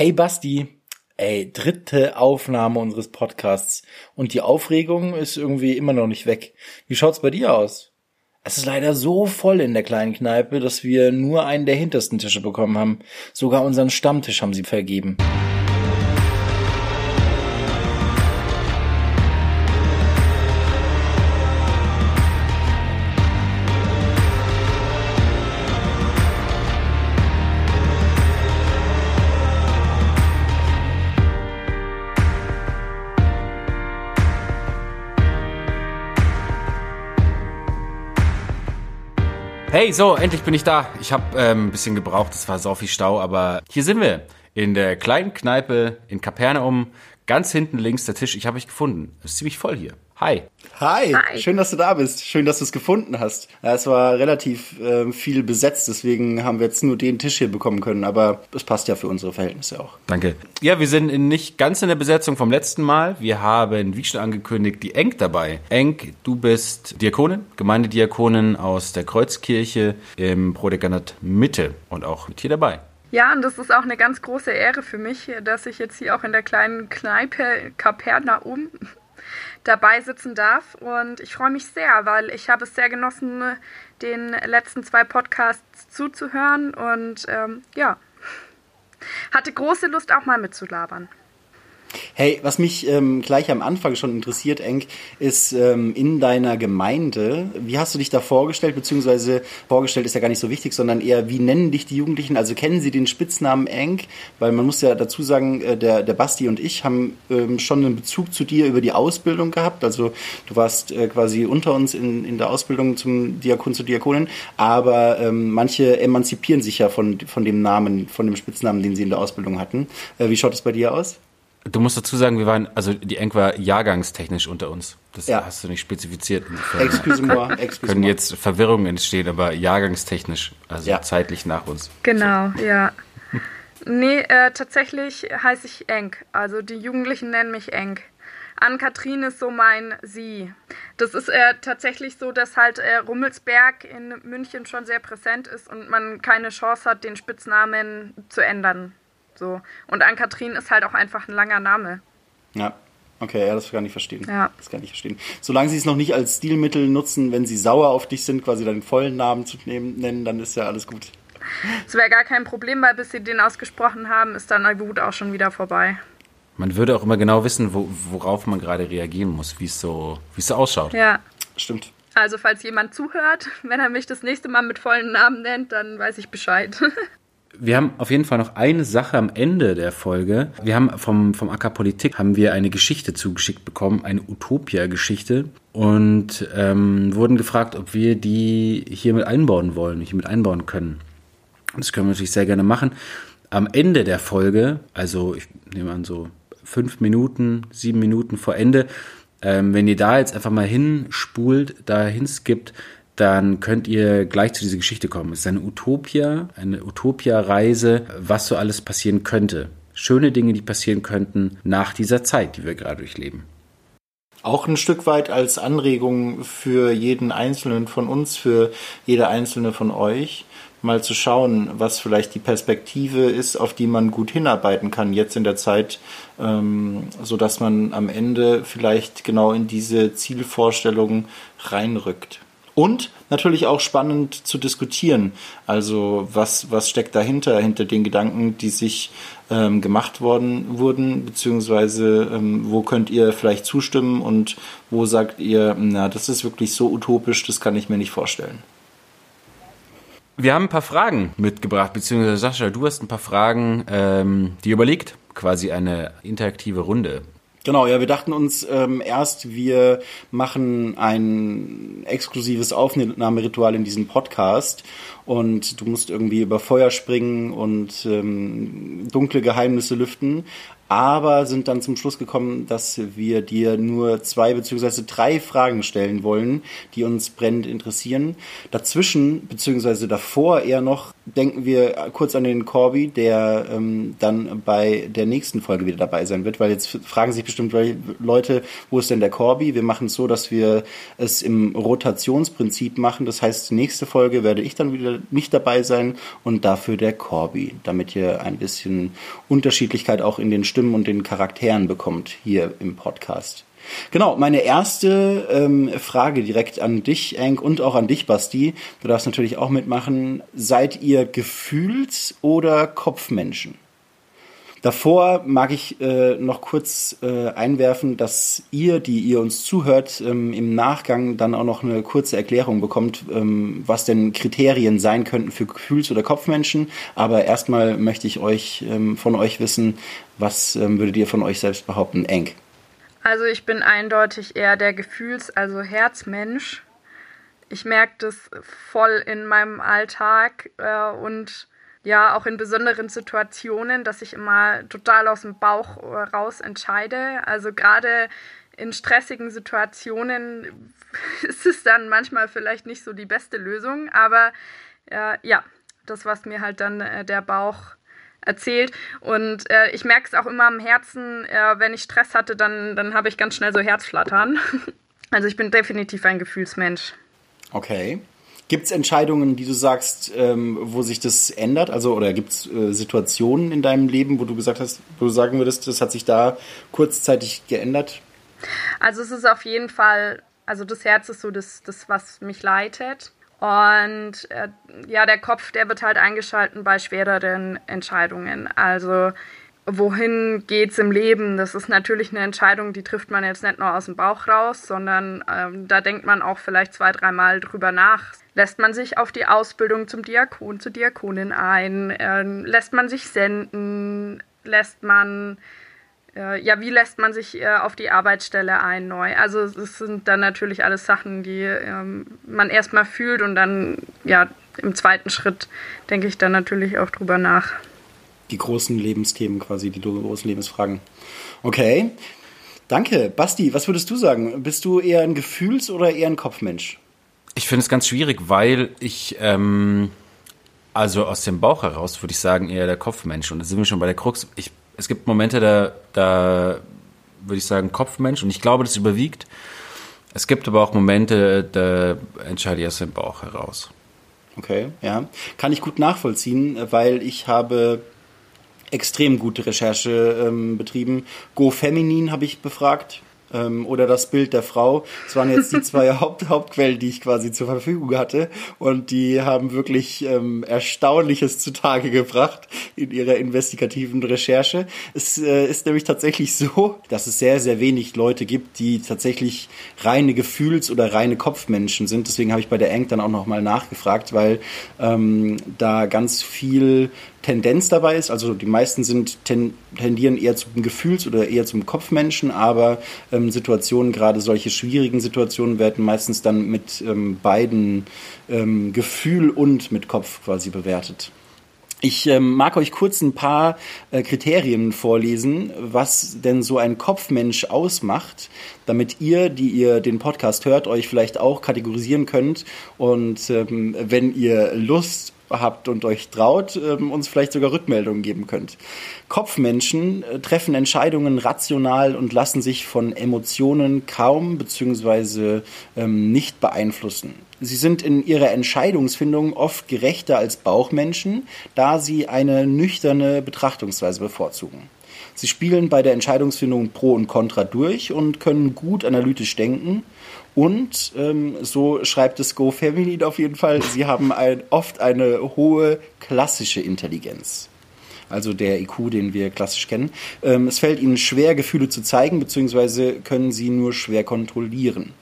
Hey Basti, ey, dritte Aufnahme unseres Podcasts und die Aufregung ist irgendwie immer noch nicht weg. Wie schaut's bei dir aus? Es ist leider so voll in der kleinen Kneipe, dass wir nur einen der hintersten Tische bekommen haben. Sogar unseren Stammtisch haben sie vergeben. Hey, so, endlich bin ich da. Ich habe ähm, ein bisschen gebraucht, es war so viel Stau, aber hier sind wir. In der kleinen Kneipe in Kapernaum. Ganz hinten links der Tisch. Ich habe euch gefunden. Es ist ziemlich voll hier. Hi. Hi. Hi. Schön, dass du da bist. Schön, dass du es gefunden hast. Ja, es war relativ äh, viel besetzt, deswegen haben wir jetzt nur den Tisch hier bekommen können, aber es passt ja für unsere Verhältnisse auch. Danke. Ja, wir sind in nicht ganz in der Besetzung vom letzten Mal. Wir haben, wie schon angekündigt, die Enk dabei. Enk, du bist Diakonin, Gemeindediakonin aus der Kreuzkirche im Prodekanat Mitte und auch mit hier dabei. Ja, und das ist auch eine ganz große Ehre für mich, dass ich jetzt hier auch in der kleinen Kneipe Kapernaum dabei sitzen darf. Und ich freue mich sehr, weil ich habe es sehr genossen, den letzten zwei Podcasts zuzuhören und ähm, ja, hatte große Lust auch mal mitzulabern. Hey, was mich ähm, gleich am Anfang schon interessiert, Enk, ist ähm, in deiner Gemeinde, wie hast du dich da vorgestellt, beziehungsweise vorgestellt ist ja gar nicht so wichtig, sondern eher, wie nennen dich die Jugendlichen? Also kennen sie den Spitznamen Enk? Weil man muss ja dazu sagen, äh, der, der Basti und ich haben ähm, schon einen Bezug zu dir über die Ausbildung gehabt. Also du warst äh, quasi unter uns in, in der Ausbildung zum Diakon, zur Diakonin, aber ähm, manche emanzipieren sich ja von, von dem Namen, von dem Spitznamen, den sie in der Ausbildung hatten. Äh, wie schaut es bei dir aus? Du musst dazu sagen, wir waren, also die Eng war jahrgangstechnisch unter uns. Das ja. hast du nicht spezifiziert. Excuse-moi, excuse Können jetzt Verwirrungen entstehen, aber jahrgangstechnisch, also ja. zeitlich nach uns. Genau, so. ja. Nee, äh, tatsächlich heiße ich Eng. Also die Jugendlichen nennen mich Eng. Ann-Kathrin ist so mein Sie. Das ist äh, tatsächlich so, dass halt äh, Rummelsberg in München schon sehr präsent ist und man keine Chance hat, den Spitznamen zu ändern. So. Und Ann-Kathrin ist halt auch einfach ein langer Name. Ja. Okay, ja, das kann ich verstehen. Ja. Das kann ich verstehen. Solange sie es noch nicht als Stilmittel nutzen, wenn sie sauer auf dich sind, quasi deinen vollen Namen zu nehmen, nennen, dann ist ja alles gut. Das wäre gar kein Problem, weil bis sie den ausgesprochen haben, ist dann die Wut auch schon wieder vorbei. Man würde auch immer genau wissen, wo, worauf man gerade reagieren muss, wie es so, wie es so ausschaut. Ja. Stimmt. Also, falls jemand zuhört, wenn er mich das nächste Mal mit vollen Namen nennt, dann weiß ich Bescheid. Wir haben auf jeden Fall noch eine Sache am Ende der Folge. Wir haben vom, vom AK Politik haben wir eine Geschichte zugeschickt bekommen, eine Utopia-Geschichte und ähm, wurden gefragt, ob wir die hier mit einbauen wollen, hier mit einbauen können. Das können wir natürlich sehr gerne machen. Am Ende der Folge, also ich nehme an so fünf Minuten, sieben Minuten vor Ende, ähm, wenn ihr da jetzt einfach mal hinspult, da hinskippt, dann könnt ihr gleich zu dieser Geschichte kommen. Es ist eine Utopia, eine Utopia-Reise, was so alles passieren könnte. Schöne Dinge, die passieren könnten nach dieser Zeit, die wir gerade durchleben. Auch ein Stück weit als Anregung für jeden Einzelnen von uns, für jede Einzelne von euch, mal zu schauen, was vielleicht die Perspektive ist, auf die man gut hinarbeiten kann jetzt in der Zeit, ähm, so dass man am Ende vielleicht genau in diese Zielvorstellung reinrückt. Und natürlich auch spannend zu diskutieren. Also was, was steckt dahinter, hinter den Gedanken, die sich ähm, gemacht worden wurden, beziehungsweise ähm, wo könnt ihr vielleicht zustimmen und wo sagt ihr, na, das ist wirklich so utopisch, das kann ich mir nicht vorstellen. Wir haben ein paar Fragen mitgebracht, beziehungsweise Sascha, du hast ein paar Fragen, ähm, die überlegt, quasi eine interaktive Runde. Genau, ja, wir dachten uns ähm, erst, wir machen ein exklusives Aufnahmeritual in diesem Podcast und du musst irgendwie über Feuer springen und ähm, dunkle Geheimnisse lüften. Aber sind dann zum Schluss gekommen, dass wir dir nur zwei beziehungsweise drei Fragen stellen wollen, die uns brennend interessieren. Dazwischen beziehungsweise davor eher noch denken wir kurz an den Corby, der ähm, dann bei der nächsten Folge wieder dabei sein wird, weil jetzt fragen sich bestimmt Leute, wo ist denn der Corby? Wir machen es so, dass wir es im Rotationsprinzip machen. Das heißt, nächste Folge werde ich dann wieder nicht dabei sein und dafür der Corby, damit ihr ein bisschen Unterschiedlichkeit auch in den Stimmen und den Charakteren bekommt hier im Podcast. Genau, meine erste ähm, Frage direkt an dich, Enk, und auch an dich, Basti. Du darfst natürlich auch mitmachen. Seid ihr Gefühls- oder Kopfmenschen? Davor mag ich äh, noch kurz äh, einwerfen, dass ihr, die ihr uns zuhört, ähm, im Nachgang dann auch noch eine kurze Erklärung bekommt, ähm, was denn Kriterien sein könnten für Gefühls- oder Kopfmenschen. Aber erstmal möchte ich euch ähm, von euch wissen, was ähm, würdet ihr von euch selbst behaupten, Enk? Also ich bin eindeutig eher der Gefühls-, also Herzmensch. Ich merke das voll in meinem Alltag äh, und ja, auch in besonderen Situationen, dass ich immer total aus dem Bauch äh, raus entscheide. Also gerade in stressigen Situationen ist es dann manchmal vielleicht nicht so die beste Lösung, aber äh, ja, das, was mir halt dann äh, der Bauch erzählt. Und äh, ich merke es auch immer am Herzen, äh, wenn ich Stress hatte, dann, dann habe ich ganz schnell so Herzflattern. also ich bin definitiv ein Gefühlsmensch. Okay. Gibt es Entscheidungen, die du sagst, ähm, wo sich das ändert? Also, oder gibt es äh, Situationen in deinem Leben, wo du gesagt hast, wo du sagen würdest, das hat sich da kurzzeitig geändert? Also es ist auf jeden Fall, also das Herz ist so das, das was mich leitet. Und äh, ja, der Kopf, der wird halt eingeschalten bei schwereren Entscheidungen. Also wohin geht's im Leben? Das ist natürlich eine Entscheidung, die trifft man jetzt nicht nur aus dem Bauch raus, sondern ähm, da denkt man auch vielleicht zwei, dreimal drüber nach. Lässt man sich auf die Ausbildung zum Diakon, zur Diakonin ein? Äh, lässt man sich senden? Lässt man äh, ja, wie lässt man sich äh, auf die Arbeitsstelle ein neu? Also es sind dann natürlich alles Sachen, die ähm, man erstmal fühlt und dann ja im zweiten Schritt denke ich dann natürlich auch drüber nach. Die großen Lebensthemen quasi, die großen Lebensfragen. Okay. Danke. Basti, was würdest du sagen? Bist du eher ein Gefühls- oder eher ein Kopfmensch? Ich finde es ganz schwierig, weil ich, ähm, also aus dem Bauch heraus würde ich sagen, eher der Kopfmensch. Und da sind wir schon bei der Krux. Ich es gibt Momente, da, da würde ich sagen, Kopfmensch und ich glaube, das überwiegt. Es gibt aber auch Momente, da entscheide ich aus dem Bauch heraus. Okay, ja. Kann ich gut nachvollziehen, weil ich habe extrem gute Recherche ähm, betrieben. Go Feminin habe ich befragt ähm, oder das Bild der Frau. Das waren jetzt die zwei Haupt Hauptquellen, die ich quasi zur Verfügung hatte. Und die haben wirklich ähm, Erstaunliches zutage gebracht in ihrer investigativen Recherche. Es äh, ist nämlich tatsächlich so, dass es sehr, sehr wenig Leute gibt, die tatsächlich reine Gefühls- oder reine Kopfmenschen sind. Deswegen habe ich bei der Eng dann auch nochmal nachgefragt, weil ähm, da ganz viel Tendenz dabei ist. Also die meisten sind ten, tendieren eher zum Gefühls- oder eher zum Kopfmenschen, aber ähm, Situationen, gerade solche schwierigen Situationen, werden meistens dann mit ähm, beiden ähm, Gefühl und mit Kopf quasi bewertet. Ich ähm, mag euch kurz ein paar äh, Kriterien vorlesen, was denn so ein Kopfmensch ausmacht, damit ihr, die ihr den Podcast hört, euch vielleicht auch kategorisieren könnt. Und ähm, wenn ihr Lust habt und euch traut, ähm, uns vielleicht sogar Rückmeldungen geben könnt. Kopfmenschen äh, treffen Entscheidungen rational und lassen sich von Emotionen kaum bzw. Ähm, nicht beeinflussen. Sie sind in ihrer Entscheidungsfindung oft gerechter als Bauchmenschen, da sie eine nüchterne Betrachtungsweise bevorzugen. Sie spielen bei der Entscheidungsfindung Pro und Contra durch und können gut analytisch denken und ähm, so schreibt es Go Family auf jeden Fall, sie haben ein, oft eine hohe klassische Intelligenz. Also der IQ, den wir klassisch kennen. Ähm, es fällt ihnen schwer, Gefühle zu zeigen, beziehungsweise können sie nur schwer kontrollieren.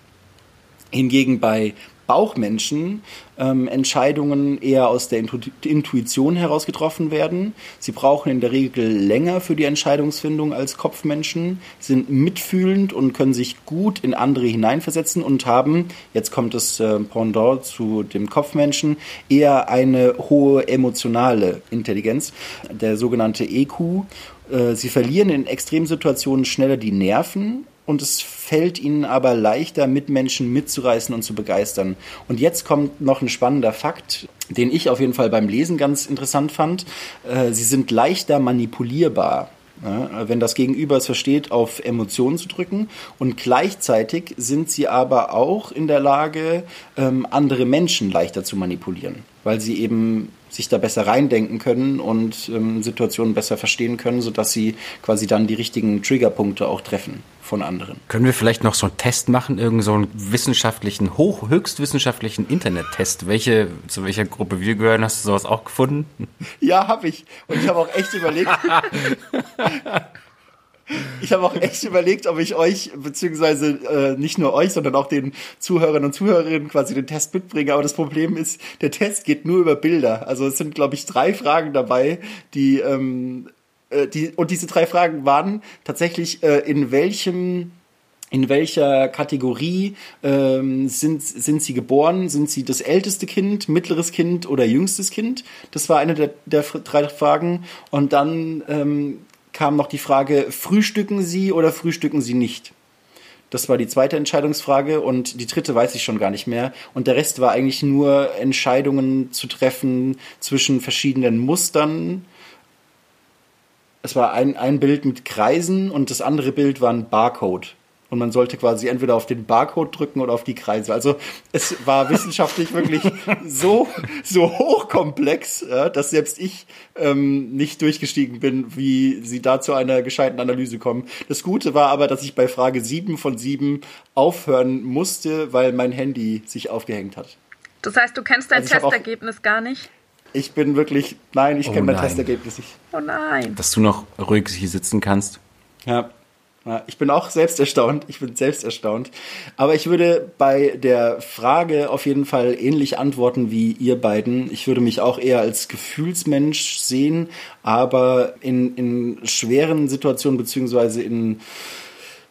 Hingegen bei Bauchmenschen ähm, Entscheidungen eher aus der Intuition heraus getroffen werden. Sie brauchen in der Regel länger für die Entscheidungsfindung als Kopfmenschen, sind mitfühlend und können sich gut in andere hineinversetzen und haben, jetzt kommt das äh, Pendant zu dem Kopfmenschen, eher eine hohe emotionale Intelligenz, der sogenannte EQ. Äh, sie verlieren in Extremsituationen schneller die Nerven und es fällt ihnen aber leichter, Mitmenschen mitzureißen und zu begeistern. Und jetzt kommt noch ein spannender Fakt, den ich auf jeden Fall beim Lesen ganz interessant fand. Äh, sie sind leichter manipulierbar. wenn das Gegenüber es versteht, auf Emotionen zu drücken. Und gleichzeitig sind sie aber auch in der Lage, ähm, andere Menschen leichter zu manipulieren, weil sie eben sich da besser reindenken können und ähm, Situationen besser verstehen können, sodass sie quasi dann die richtigen Triggerpunkte auch treffen von anderen. Können wir vielleicht noch so einen Test machen, irgend so einen wissenschaftlichen, hoch, höchstwissenschaftlichen Internet-Test? Welche, zu welcher Gruppe wir gehören? Hast du sowas auch gefunden? Ja, habe ich. Und ich habe auch echt überlegt. Ich habe auch echt überlegt, ob ich euch, beziehungsweise äh, nicht nur euch, sondern auch den Zuhörern und Zuhörerinnen quasi den Test mitbringe. Aber das Problem ist, der Test geht nur über Bilder. Also es sind, glaube ich, drei Fragen dabei, die, ähm, äh, die und diese drei Fragen waren tatsächlich, äh, in welchem in welcher Kategorie ähm, sind, sind sie geboren? Sind sie das älteste Kind, mittleres Kind oder jüngstes Kind? Das war eine der, der drei Fragen. Und dann ähm, kam noch die Frage, frühstücken Sie oder frühstücken Sie nicht? Das war die zweite Entscheidungsfrage und die dritte weiß ich schon gar nicht mehr. Und der Rest war eigentlich nur Entscheidungen zu treffen zwischen verschiedenen Mustern. Es war ein, ein Bild mit Kreisen und das andere Bild war ein Barcode und man sollte quasi entweder auf den Barcode drücken oder auf die Kreise. Also es war wissenschaftlich wirklich so so hochkomplex, ja, dass selbst ich ähm, nicht durchgestiegen bin, wie sie da zu einer gescheiten Analyse kommen. Das Gute war aber, dass ich bei Frage 7 von 7 aufhören musste, weil mein Handy sich aufgehängt hat. Das heißt, du kennst dein also Testergebnis gar nicht? Ich bin wirklich, nein, ich oh kenne mein Testergebnis nicht. Oh nein. Dass du noch ruhig hier sitzen kannst. Ja, ich bin auch selbst erstaunt. Ich bin selbst erstaunt. Aber ich würde bei der Frage auf jeden Fall ähnlich antworten wie ihr beiden. Ich würde mich auch eher als Gefühlsmensch sehen, aber in, in schweren Situationen beziehungsweise in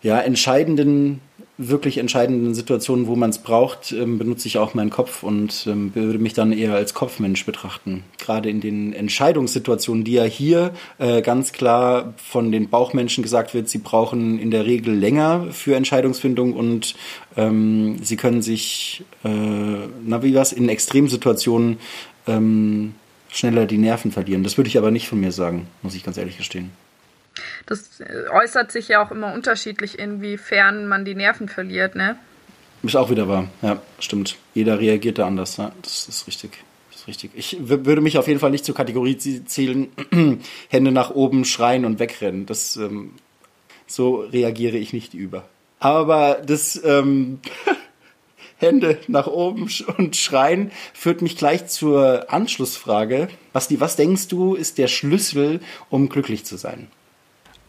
ja, entscheidenden wirklich entscheidenden Situationen, wo man es braucht, ähm, benutze ich auch meinen Kopf und ähm, würde mich dann eher als Kopfmensch betrachten. Gerade in den Entscheidungssituationen, die ja hier äh, ganz klar von den Bauchmenschen gesagt wird, sie brauchen in der Regel länger für Entscheidungsfindung und ähm, sie können sich, äh, na wie was, in Extremsituationen ähm, schneller die Nerven verlieren. Das würde ich aber nicht von mir sagen, muss ich ganz ehrlich gestehen. Das äh, äußert sich ja auch immer unterschiedlich, inwiefern man die Nerven verliert, ne? Ist auch wieder wahr, ja, stimmt. Jeder reagiert da anders, ja, das ist richtig. Das ist richtig. Ich würde mich auf jeden Fall nicht zur Kategorie zählen, Hände nach oben schreien und wegrennen. Das, ähm, so reagiere ich nicht über. Aber das, ähm, Hände nach oben und schreien, führt mich gleich zur Anschlussfrage. Basti, was denkst du, ist der Schlüssel, um glücklich zu sein?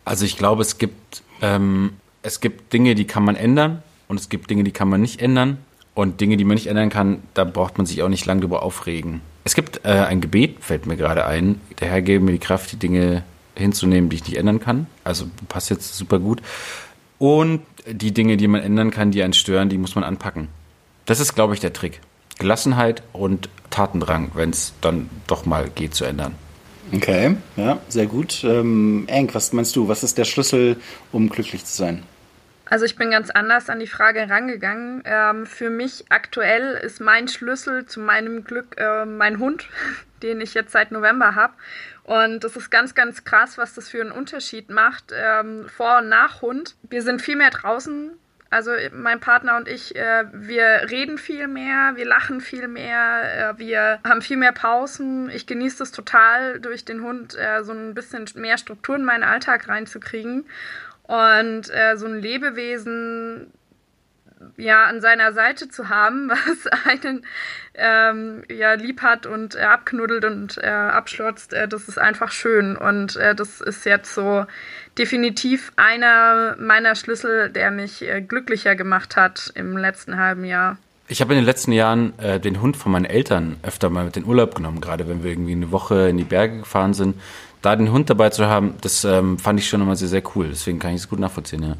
Also ich glaube, es gibt, ähm, es gibt Dinge, die kann man ändern und es gibt Dinge, die kann man nicht ändern. Und Dinge, die man nicht ändern kann, da braucht man sich auch nicht lange drüber aufregen. Es gibt äh, ein Gebet, fällt mir gerade ein. Der Herr gebe mir die Kraft, die Dinge hinzunehmen, die ich nicht ändern kann. Also passt jetzt super gut. Und die Dinge, die man ändern kann, die einen stören, die muss man anpacken. Das ist, glaube ich, der Trick. Gelassenheit und Tatendrang, wenn es dann doch mal geht zu ändern. Okay, ja, sehr gut. Ähm, Enk, was meinst du? Was ist der Schlüssel, um glücklich zu sein? Also ich bin ganz anders an die Frage rangegangen. Ähm, für mich aktuell ist mein Schlüssel zu meinem Glück äh, mein Hund, den ich jetzt seit November habe. Und das ist ganz, ganz krass, was das für einen Unterschied macht ähm, vor und nach Hund. Wir sind viel mehr draußen, also mein Partner und ich, äh, wir reden viel mehr, wir lachen viel mehr, äh, wir haben viel mehr Pausen. Ich genieße es total, durch den Hund äh, so ein bisschen mehr Struktur in meinen Alltag reinzukriegen. Und äh, so ein Lebewesen, ja an seiner Seite zu haben, was einen ähm, ja lieb hat und äh, abknuddelt und äh, abschlotzt, äh, das ist einfach schön und äh, das ist jetzt so definitiv einer meiner Schlüssel, der mich äh, glücklicher gemacht hat im letzten halben Jahr. Ich habe in den letzten Jahren äh, den Hund von meinen Eltern öfter mal mit in Urlaub genommen, gerade wenn wir irgendwie eine Woche in die Berge gefahren sind. Da den Hund dabei zu haben, das ähm, fand ich schon immer sehr, sehr cool. Deswegen kann ich es gut nachvollziehen, ja.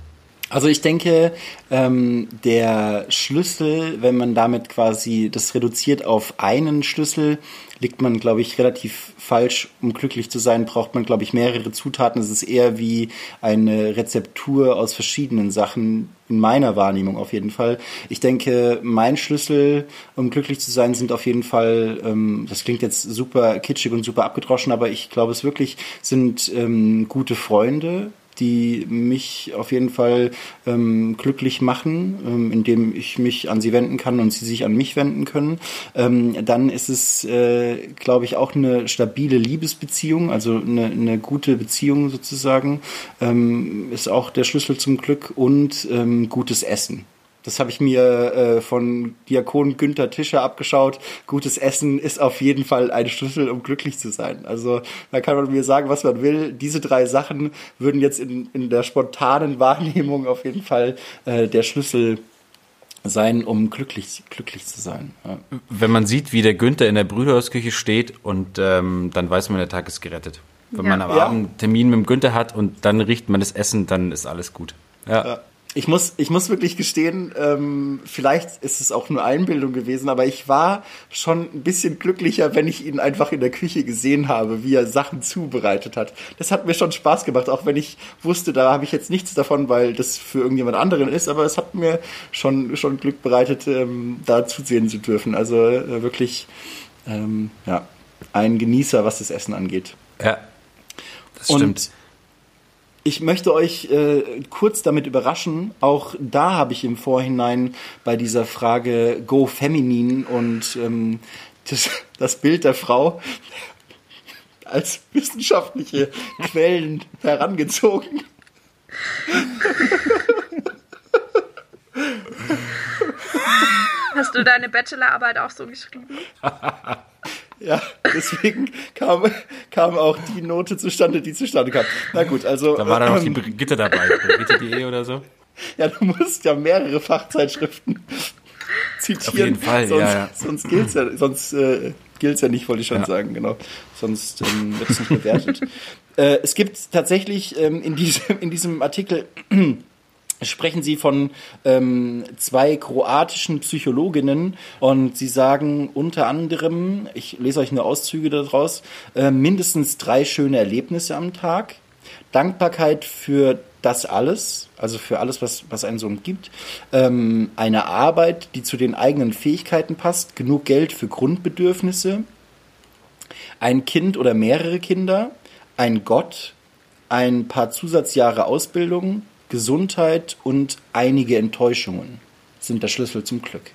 Also ich denke, ähm, der Schlüssel, wenn man damit quasi das reduziert auf einen Schlüssel, liegt man, glaube ich, relativ falsch. Um glücklich zu sein, braucht man, glaube ich, mehrere Zutaten. Es ist eher wie eine Rezeptur aus verschiedenen Sachen, in meiner Wahrnehmung auf jeden Fall. Ich denke, mein Schlüssel, um glücklich zu sein, sind auf jeden Fall, ähm, das klingt jetzt super kitschig und super abgedroschen, aber ich glaube es wirklich, sind ähm, gute Freunde, die mich auf jeden Fall ähm, glücklich machen, ähm, indem ich mich an sie wenden kann und sie sich an mich wenden können. Ähm, dann ist es, äh, glaube ich, auch eine stabile Liebesbeziehung, also eine, eine gute Beziehung sozusagen, ähm, ist auch der Schlüssel zum Glück und ähm, gutes Essen. Das habe ich mir äh, von Diakon Günther Tischer abgeschaut. Gutes Essen ist auf jeden Fall ein Schlüssel, um glücklich zu sein. Also da kann man mir sagen, was man will. Diese drei Sachen würden jetzt in, in der spontanen Wahrnehmung auf jeden Fall äh, der Schlüssel sein, um glücklich, glücklich zu sein. Ja. Wenn man sieht, wie der Günther in der Brüderhausküche steht und ähm, dann weiß man, der Tag ist gerettet. Wenn ja. man am Abend einen Termin mit dem Günther hat und dann riecht man das Essen, dann ist alles gut. Ja. Ich muss, ich muss wirklich gestehen, ähm, vielleicht ist es auch nur Einbildung gewesen, aber ich war schon ein bisschen glücklicher, wenn ich ihn einfach in der Küche gesehen habe, wie er Sachen zubereitet hat. Das hat mir schon Spaß gemacht, auch wenn ich wusste, da habe ich jetzt nichts davon, weil das für irgendjemand anderen ist, aber es hat mir schon, schon Glück bereitet, ähm, da zusehen zu dürfen. Also äh, wirklich, ähm, ja, ein Genießer, was das Essen angeht. Ja, das stimmt. Ich möchte euch äh, kurz damit überraschen. Auch da habe ich im Vorhinein bei dieser Frage Go Feminin und ähm, das, das Bild der Frau als wissenschaftliche Quellen herangezogen. Hast du deine Bachelorarbeit auch so geschrieben? Ja, deswegen kam, kam auch die Note zustande, die zustande kam. Na gut, also. Da war dann noch die ähm, Brigitte dabei, Brigitte.de oder so. Ja, du musst ja mehrere Fachzeitschriften zitieren. Auf jeden Fall, sonst, ja. ja. Sonst gilt's ja, sonst, äh, gilt's ja nicht, wollte ich schon ja. sagen, genau. Sonst ähm, wird es nicht bewertet. äh, es gibt tatsächlich ähm, in, diesem, in diesem Artikel sprechen Sie von ähm, zwei kroatischen Psychologinnen und sie sagen unter anderem, ich lese euch nur Auszüge daraus, äh, mindestens drei schöne Erlebnisse am Tag, Dankbarkeit für das alles, also für alles, was, was einen so umgibt, ähm, eine Arbeit, die zu den eigenen Fähigkeiten passt, genug Geld für Grundbedürfnisse, ein Kind oder mehrere Kinder, ein Gott, ein paar Zusatzjahre Ausbildung, Gesundheit und einige Enttäuschungen sind der Schlüssel zum Glück.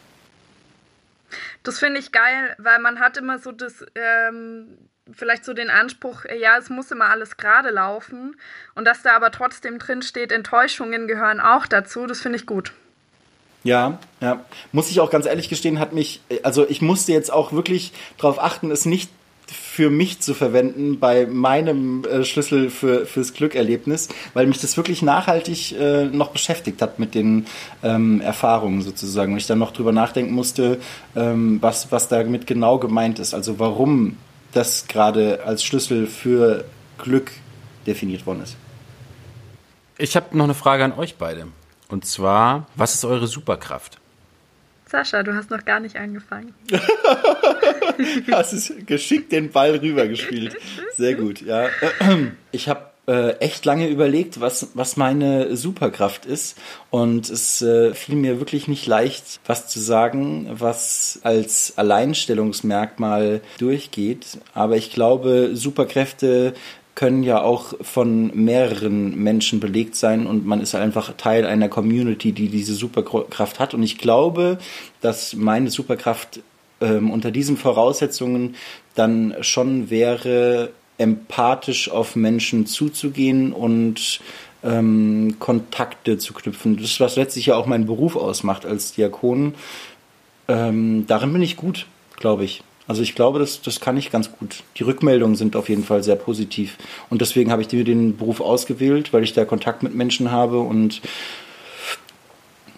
Das finde ich geil, weil man hat immer so das, ähm, vielleicht so den Anspruch, ja, es muss immer alles gerade laufen. Und dass da aber trotzdem drin steht, Enttäuschungen gehören auch dazu, das finde ich gut. Ja, ja. Muss ich auch ganz ehrlich gestehen, hat mich, also ich musste jetzt auch wirklich darauf achten, es nicht für mich zu verwenden bei meinem äh, Schlüssel für, fürs Glückerlebnis, weil mich das wirklich nachhaltig äh, noch beschäftigt hat mit den ähm, Erfahrungen sozusagen. Und ich dann noch drüber nachdenken musste, ähm, was, was damit genau gemeint ist. Also warum das gerade als Schlüssel für Glück definiert worden ist. Ich habe noch eine Frage an euch beide. Und zwar, was ist eure Superkraft? Sascha, du hast noch gar nicht angefangen. hast es geschickt den Ball rübergespielt. Sehr gut, ja. Ich habe äh, echt lange überlegt, was, was meine Superkraft ist. Und es äh, fiel mir wirklich nicht leicht, was zu sagen, was als Alleinstellungsmerkmal durchgeht. Aber ich glaube, Superkräfte können ja auch von mehreren Menschen belegt sein und man ist einfach Teil einer Community, die diese Superkraft hat. Und ich glaube, dass meine Superkraft ähm, unter diesen Voraussetzungen dann schon wäre, empathisch auf Menschen zuzugehen und ähm, Kontakte zu knüpfen. Das ist, was letztlich ja auch mein Beruf ausmacht als Diakon. Ähm, darin bin ich gut, glaube ich. Also ich glaube, das, das kann ich ganz gut. Die Rückmeldungen sind auf jeden Fall sehr positiv. Und deswegen habe ich mir den Beruf ausgewählt, weil ich da Kontakt mit Menschen habe und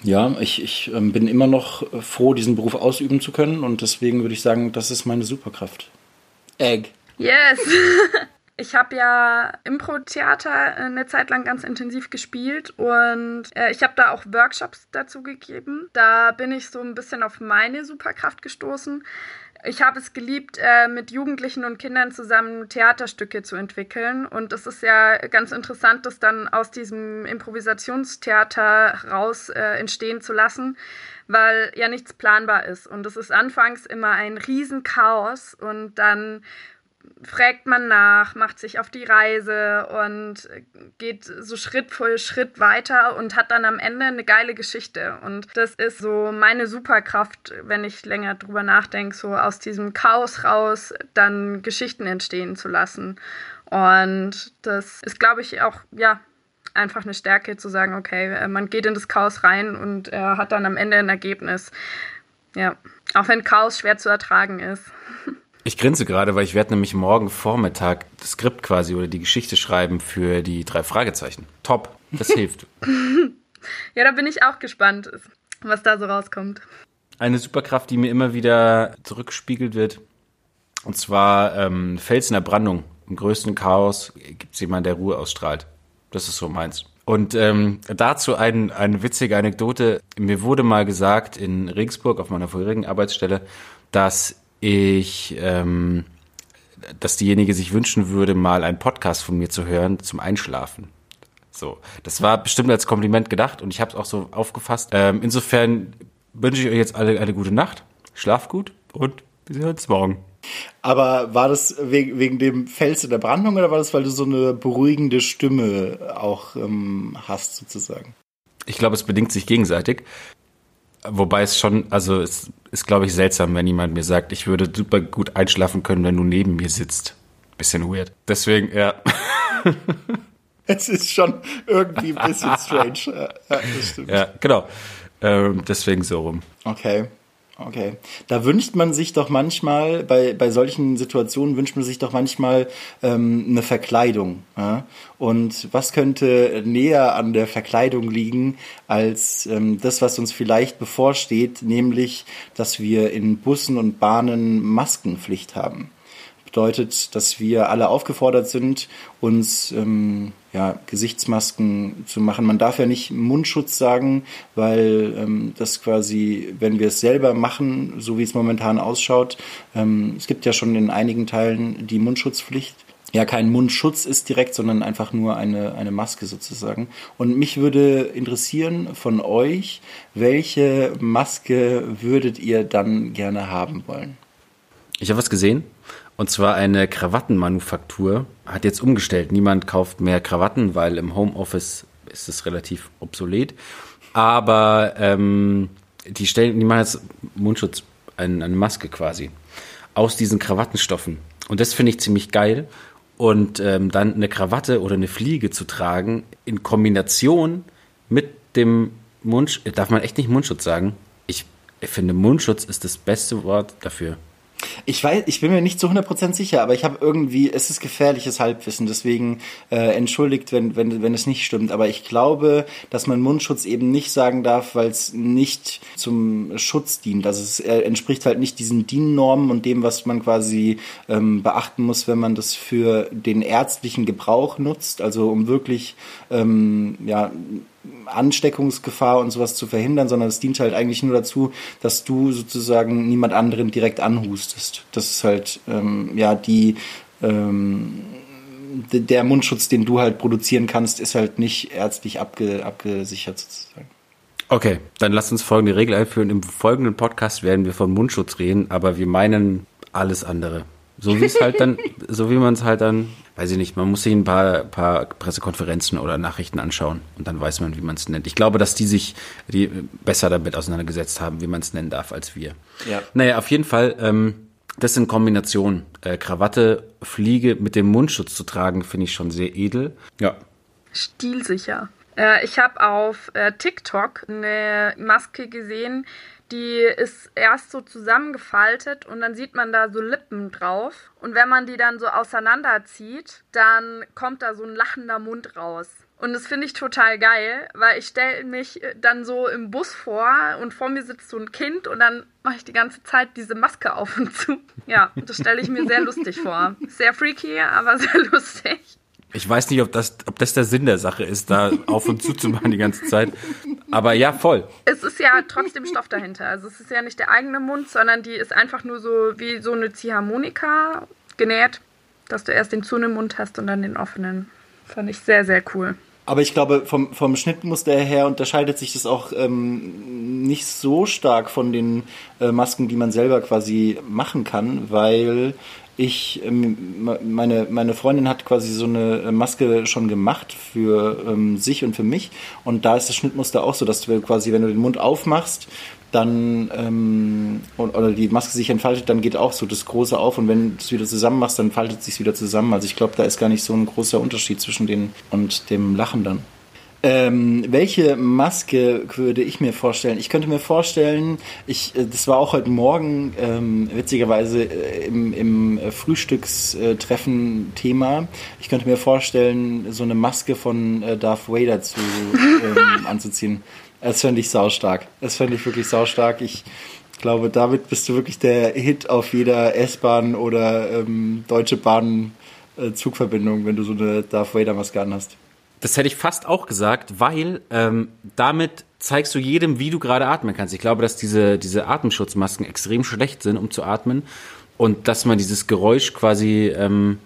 Ja, ich, ich ähm, bin immer noch froh, diesen Beruf ausüben zu können und deswegen würde ich sagen, das ist meine Superkraft. Egg. Yes! Ich habe ja Impro-Theater eine Zeit lang ganz intensiv gespielt und äh, ich habe da auch Workshops dazu gegeben. Da bin ich so ein bisschen auf meine Superkraft gestoßen. Ich habe es geliebt, äh, mit Jugendlichen und Kindern zusammen Theaterstücke zu entwickeln. Und es ist ja ganz interessant, das dann aus diesem Improvisationstheater raus äh, entstehen zu lassen, weil ja nichts planbar ist. Und es ist anfangs immer ein Riesenchaos und dann fragt man nach, macht sich auf die Reise und geht so Schritt für Schritt weiter und hat dann am Ende eine geile Geschichte. Und das ist so meine Superkraft, wenn ich länger drüber nachdenke, so aus diesem Chaos raus dann Geschichten entstehen zu lassen. Und das ist, glaube ich, auch, ja, einfach eine Stärke zu sagen, okay, man geht in das Chaos rein und er hat dann am Ende ein Ergebnis. Ja, auch wenn Chaos schwer zu ertragen ist. Ich grinse gerade, weil ich werde nämlich morgen Vormittag das Skript quasi oder die Geschichte schreiben für die drei Fragezeichen. Top, das hilft. ja, da bin ich auch gespannt, was da so rauskommt. Eine Superkraft, die mir immer wieder zurückgespiegelt wird, und zwar ähm, Fels in der Brandung. Im größten Chaos gibt es jemanden, der Ruhe ausstrahlt. Das ist so meins. Und ähm, dazu ein, eine witzige Anekdote. Mir wurde mal gesagt in Regensburg auf meiner vorherigen Arbeitsstelle, dass ich, ähm, dass diejenige sich wünschen würde, mal einen Podcast von mir zu hören zum Einschlafen. So, das war bestimmt als Kompliment gedacht und ich habe es auch so aufgefasst. Ähm, insofern wünsche ich euch jetzt alle eine gute Nacht, schlaft gut und wir sehen uns morgen. Aber war das wegen, wegen dem Fels in der Brandung oder war das, weil du so eine beruhigende Stimme auch ähm, hast, sozusagen? Ich glaube, es bedingt sich gegenseitig. Wobei es schon, also es ist, glaube ich, seltsam, wenn jemand mir sagt, ich würde super gut einschlafen können, wenn du neben mir sitzt. Bisschen weird. Deswegen, ja. es ist schon irgendwie ein bisschen strange. Ja, das stimmt. ja genau. Ähm, deswegen so rum. Okay. Okay. Da wünscht man sich doch manchmal, bei, bei solchen Situationen wünscht man sich doch manchmal ähm, eine Verkleidung. Ja? Und was könnte näher an der Verkleidung liegen als ähm, das, was uns vielleicht bevorsteht, nämlich, dass wir in Bussen und Bahnen Maskenpflicht haben bedeutet, dass wir alle aufgefordert sind, uns ähm, ja, Gesichtsmasken zu machen. Man darf ja nicht Mundschutz sagen, weil ähm, das quasi, wenn wir es selber machen, so wie es momentan ausschaut, ähm, es gibt ja schon in einigen Teilen die Mundschutzpflicht. Ja, kein Mundschutz ist direkt, sondern einfach nur eine, eine Maske sozusagen. Und mich würde interessieren von euch, welche Maske würdet ihr dann gerne haben wollen? Ich habe was gesehen. Und zwar eine Krawattenmanufaktur hat jetzt umgestellt. Niemand kauft mehr Krawatten, weil im Homeoffice ist es relativ obsolet. Aber ähm, die stellen, die machen jetzt Mundschutz, eine, eine Maske quasi, aus diesen Krawattenstoffen. Und das finde ich ziemlich geil. Und ähm, dann eine Krawatte oder eine Fliege zu tragen in Kombination mit dem Mundschutz, darf man echt nicht Mundschutz sagen. Ich, ich finde, Mundschutz ist das beste Wort dafür. Ich weiß, ich bin mir nicht zu 100% sicher, aber ich habe irgendwie, es ist gefährliches Halbwissen, deswegen äh, entschuldigt, wenn, wenn, wenn es nicht stimmt. Aber ich glaube, dass man Mundschutz eben nicht sagen darf, weil es nicht zum Schutz dient. Also es äh, entspricht halt nicht diesen DIN-Normen und dem, was man quasi ähm, beachten muss, wenn man das für den ärztlichen Gebrauch nutzt. Also um wirklich ähm, ja, Ansteckungsgefahr und sowas zu verhindern, sondern es dient halt eigentlich nur dazu, dass du sozusagen niemand anderen direkt anhustest. Das ist halt ähm, ja die ähm, der Mundschutz, den du halt produzieren kannst, ist halt nicht ärztlich abge, abgesichert sozusagen. Okay, dann lass uns folgende Regel einführen. Im folgenden Podcast werden wir von Mundschutz reden, aber wir meinen alles andere. So wie es halt dann, so wie man es halt dann, weiß ich nicht, man muss sich ein paar, paar Pressekonferenzen oder Nachrichten anschauen und dann weiß man, wie man es nennt. Ich glaube, dass die sich die besser damit auseinandergesetzt haben, wie man es nennen darf, als wir. Ja. Naja, auf jeden Fall, ähm, das sind Kombinationen. Äh, Krawatte, Fliege mit dem Mundschutz zu tragen, finde ich schon sehr edel. Ja. Stilsicher. Äh, ich habe auf äh, TikTok eine Maske gesehen, die ist erst so zusammengefaltet und dann sieht man da so Lippen drauf. Und wenn man die dann so auseinanderzieht, dann kommt da so ein lachender Mund raus. Und das finde ich total geil, weil ich stelle mich dann so im Bus vor und vor mir sitzt so ein Kind und dann mache ich die ganze Zeit diese Maske auf und zu. Ja, das stelle ich mir sehr lustig vor. Sehr freaky, aber sehr lustig. Ich weiß nicht, ob das, ob das der Sinn der Sache ist, da auf und zu zu machen die ganze Zeit. Aber ja, voll. Es ist ja trotzdem Stoff dahinter. Also es ist ja nicht der eigene Mund, sondern die ist einfach nur so wie so eine Ziehharmonika genäht, dass du erst den zu im Mund hast und dann den offenen. Fand ich sehr, sehr cool. Aber ich glaube, vom, vom Schnittmuster her unterscheidet sich das auch ähm, nicht so stark von den äh, Masken, die man selber quasi machen kann, weil ich, ähm, meine, meine Freundin hat quasi so eine Maske schon gemacht für ähm, sich und für mich. Und da ist das Schnittmuster auch so, dass du quasi, wenn du den Mund aufmachst, dann ähm, oder die Maske sich entfaltet, dann geht auch so das Große auf und wenn du es wieder zusammen machst, dann faltet es sich wieder zusammen. Also ich glaube, da ist gar nicht so ein großer Unterschied zwischen den und dem Lachen dann. Ähm, welche Maske würde ich mir vorstellen? Ich könnte mir vorstellen, ich, äh, das war auch heute Morgen ähm, witzigerweise äh, im, im Frühstückstreffen Thema. Ich könnte mir vorstellen, so eine Maske von äh, Darth Vader zu, ähm, anzuziehen. Das fände ich saustark. Das fände ich wirklich saustark. Ich glaube, damit bist du wirklich der Hit auf jeder S-Bahn oder ähm, Deutsche Bahn äh, Zugverbindung, wenn du so eine Darth Vader Maske anhast. Das hätte ich fast auch gesagt, weil ähm, damit zeigst du jedem, wie du gerade atmen kannst. Ich glaube, dass diese, diese Atemschutzmasken extrem schlecht sind, um zu atmen und dass man dieses Geräusch quasi ähm,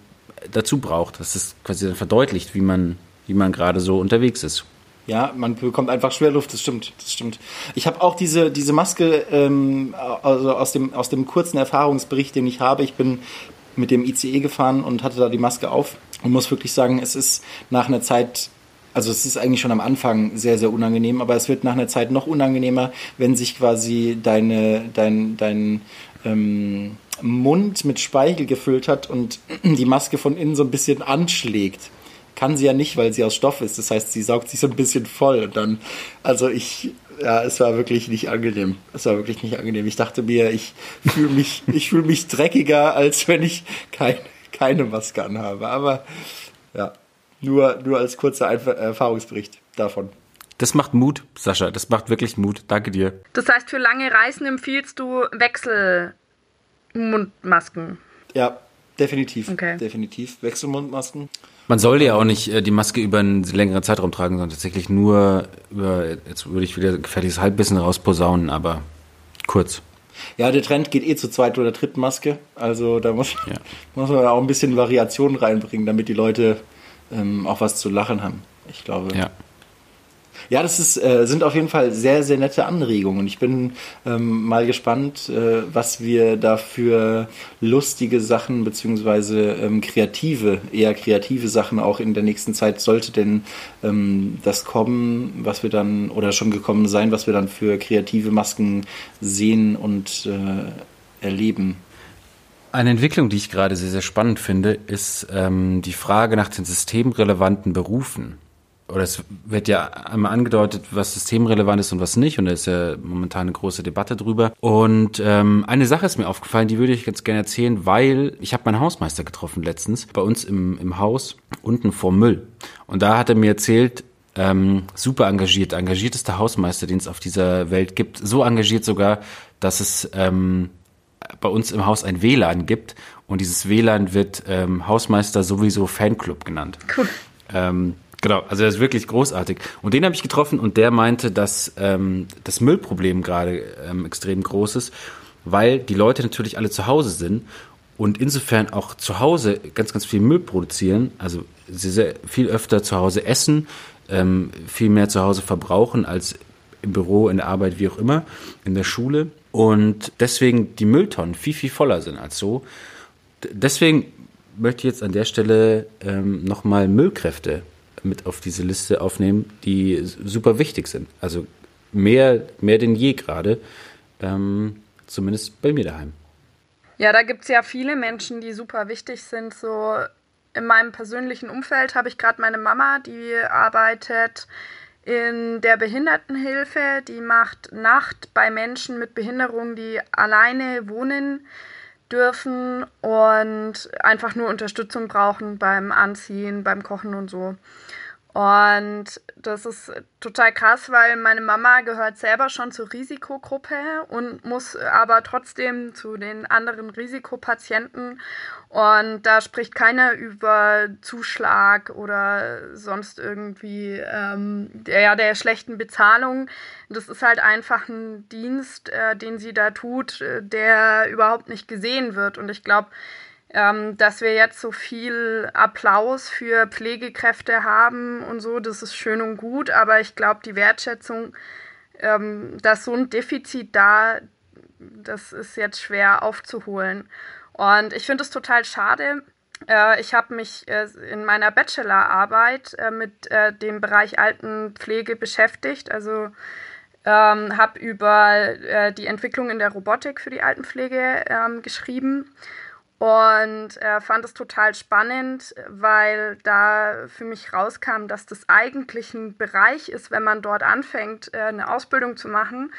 dazu braucht. dass es quasi dann verdeutlicht, wie man, wie man gerade so unterwegs ist. Ja, man bekommt einfach Schwerluft, das stimmt, das stimmt. Ich habe auch diese, diese Maske, ähm, also aus dem, aus dem kurzen Erfahrungsbericht, den ich habe, ich bin mit dem ICE gefahren und hatte da die Maske auf und muss wirklich sagen, es ist nach einer Zeit also es ist eigentlich schon am Anfang sehr, sehr unangenehm, aber es wird nach einer Zeit noch unangenehmer, wenn sich quasi deine, dein, dein ähm, Mund mit Speichel gefüllt hat und die Maske von innen so ein bisschen anschlägt kann sie ja nicht, weil sie aus Stoff ist. Das heißt, sie saugt sich so ein bisschen voll. Und dann, also ich, ja, es war wirklich nicht angenehm. Es war wirklich nicht angenehm. Ich dachte mir, ich fühle mich, ich fühle mich dreckiger, als wenn ich kein, keine Maske anhabe. Aber ja, nur, nur als kurzer Erfahrungsbericht davon. Das macht Mut, Sascha. Das macht wirklich Mut. Danke dir. Das heißt, für lange Reisen empfiehlst du Wechselmundmasken? Ja, definitiv. Okay. Definitiv. Wechselmundmasken. Man sollte ja auch nicht äh, die Maske über einen längeren Zeitraum tragen, sondern tatsächlich nur über, jetzt würde ich wieder gefährliches Halbwissen rausposaunen, aber kurz. Ja, der Trend geht eh zur zweiten oder dritten Maske. Also da muss, ja. muss man auch ein bisschen Variation reinbringen, damit die Leute ähm, auch was zu lachen haben. Ich glaube. Ja. Ja, das ist, äh, sind auf jeden Fall sehr, sehr nette Anregungen. Ich bin ähm, mal gespannt, äh, was wir da für lustige Sachen beziehungsweise ähm, kreative, eher kreative Sachen auch in der nächsten Zeit sollte denn ähm, das kommen, was wir dann oder schon gekommen sein, was wir dann für kreative Masken sehen und äh, erleben. Eine Entwicklung, die ich gerade sehr, sehr spannend finde, ist ähm, die Frage nach den systemrelevanten Berufen oder es wird ja einmal angedeutet, was systemrelevant ist und was nicht. Und da ist ja momentan eine große Debatte drüber. Und ähm, eine Sache ist mir aufgefallen, die würde ich ganz gerne erzählen, weil ich habe meinen Hausmeister getroffen letztens bei uns im, im Haus unten vor Müll. Und da hat er mir erzählt, ähm, super engagiert, engagiertester Hausmeister, den es auf dieser Welt gibt. So engagiert sogar, dass es ähm, bei uns im Haus ein WLAN gibt. Und dieses WLAN wird ähm, Hausmeister sowieso Fanclub genannt. Cool. Ähm, Genau, also er ist wirklich großartig. Und den habe ich getroffen und der meinte, dass ähm, das Müllproblem gerade ähm, extrem groß ist, weil die Leute natürlich alle zu Hause sind und insofern auch zu Hause ganz, ganz viel Müll produzieren, also sie sehr viel öfter zu Hause essen, ähm, viel mehr zu Hause verbrauchen als im Büro, in der Arbeit, wie auch immer, in der Schule. Und deswegen die Mülltonnen viel, viel voller sind als so. Deswegen möchte ich jetzt an der Stelle ähm, nochmal Müllkräfte mit auf diese Liste aufnehmen, die super wichtig sind. Also mehr, mehr denn je gerade, ähm, zumindest bei mir daheim. Ja, da gibt es ja viele Menschen, die super wichtig sind. So in meinem persönlichen Umfeld habe ich gerade meine Mama, die arbeitet in der Behindertenhilfe, die macht Nacht bei Menschen mit Behinderung, die alleine wohnen dürfen und einfach nur Unterstützung brauchen beim Anziehen, beim Kochen und so. Und das ist total krass, weil meine Mama gehört selber schon zur Risikogruppe und muss aber trotzdem zu den anderen Risikopatienten. Und da spricht keiner über Zuschlag oder sonst irgendwie ähm, der, der schlechten Bezahlung. Das ist halt einfach ein Dienst, äh, den sie da tut, äh, der überhaupt nicht gesehen wird. Und ich glaube, ähm, dass wir jetzt so viel Applaus für Pflegekräfte haben und so, das ist schön und gut, aber ich glaube, die Wertschätzung, ähm, dass so ein Defizit da, das ist jetzt schwer aufzuholen. Und ich finde es total schade. Äh, ich habe mich äh, in meiner Bachelorarbeit äh, mit dem Bereich Altenpflege beschäftigt, also ähm, habe über die Entwicklung in der Robotik für die Altenpflege ähm, geschrieben und äh, fand es total spannend, weil da für mich rauskam, dass das eigentlich ein Bereich ist, wenn man dort anfängt, äh, eine Ausbildung zu machen,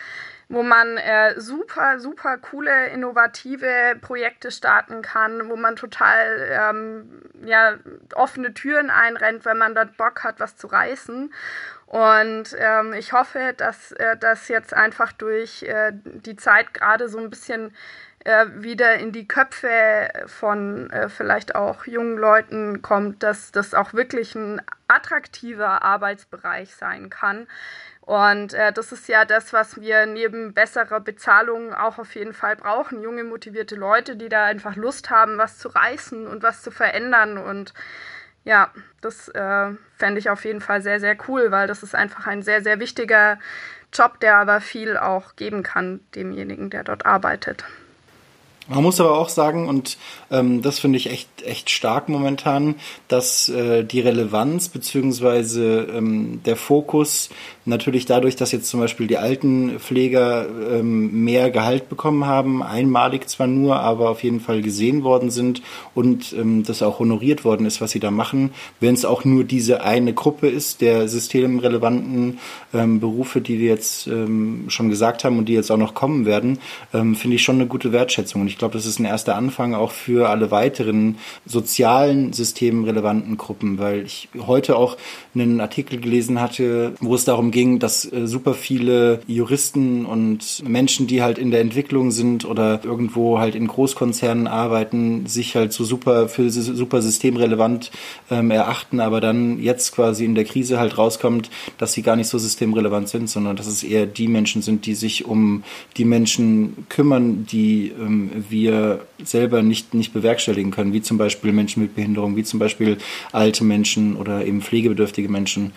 wo man äh, super, super coole, innovative Projekte starten kann, wo man total ähm, ja, offene Türen einrennt, wenn man dort Bock hat, was zu reißen. Und ähm, ich hoffe, dass äh, das jetzt einfach durch äh, die Zeit gerade so ein bisschen äh, wieder in die Köpfe von äh, vielleicht auch jungen Leuten kommt, dass das auch wirklich ein attraktiver Arbeitsbereich sein kann. Und äh, das ist ja das, was wir neben besserer Bezahlung auch auf jeden Fall brauchen. Junge, motivierte Leute, die da einfach Lust haben, was zu reißen und was zu verändern. Und ja, das äh, fände ich auf jeden Fall sehr, sehr cool, weil das ist einfach ein sehr, sehr wichtiger Job, der aber viel auch geben kann demjenigen, der dort arbeitet. Man muss aber auch sagen, und ähm, das finde ich echt, echt stark momentan, dass äh, die Relevanz beziehungsweise ähm, der Fokus natürlich dadurch, dass jetzt zum Beispiel die alten Pfleger ähm, mehr Gehalt bekommen haben, einmalig zwar nur, aber auf jeden Fall gesehen worden sind und ähm, das auch honoriert worden ist, was sie da machen, wenn es auch nur diese eine Gruppe ist der systemrelevanten ähm, Berufe, die wir jetzt ähm, schon gesagt haben und die jetzt auch noch kommen werden, ähm, finde ich schon eine gute Wertschätzung. Und ich glaube, das ist ein erster Anfang auch für alle weiteren sozialen systemrelevanten Gruppen, weil ich heute auch einen Artikel gelesen hatte, wo es darum ging, dass äh, super viele Juristen und Menschen, die halt in der Entwicklung sind oder irgendwo halt in Großkonzernen arbeiten, sich halt so super für super systemrelevant ähm, erachten, aber dann jetzt quasi in der Krise halt rauskommt, dass sie gar nicht so systemrelevant sind, sondern dass es eher die Menschen sind, die sich um die Menschen kümmern, die ähm, wir selber nicht, nicht bewerkstelligen können, wie zum Beispiel Menschen mit Behinderung, wie zum Beispiel alte Menschen oder eben pflegebedürftige Menschen.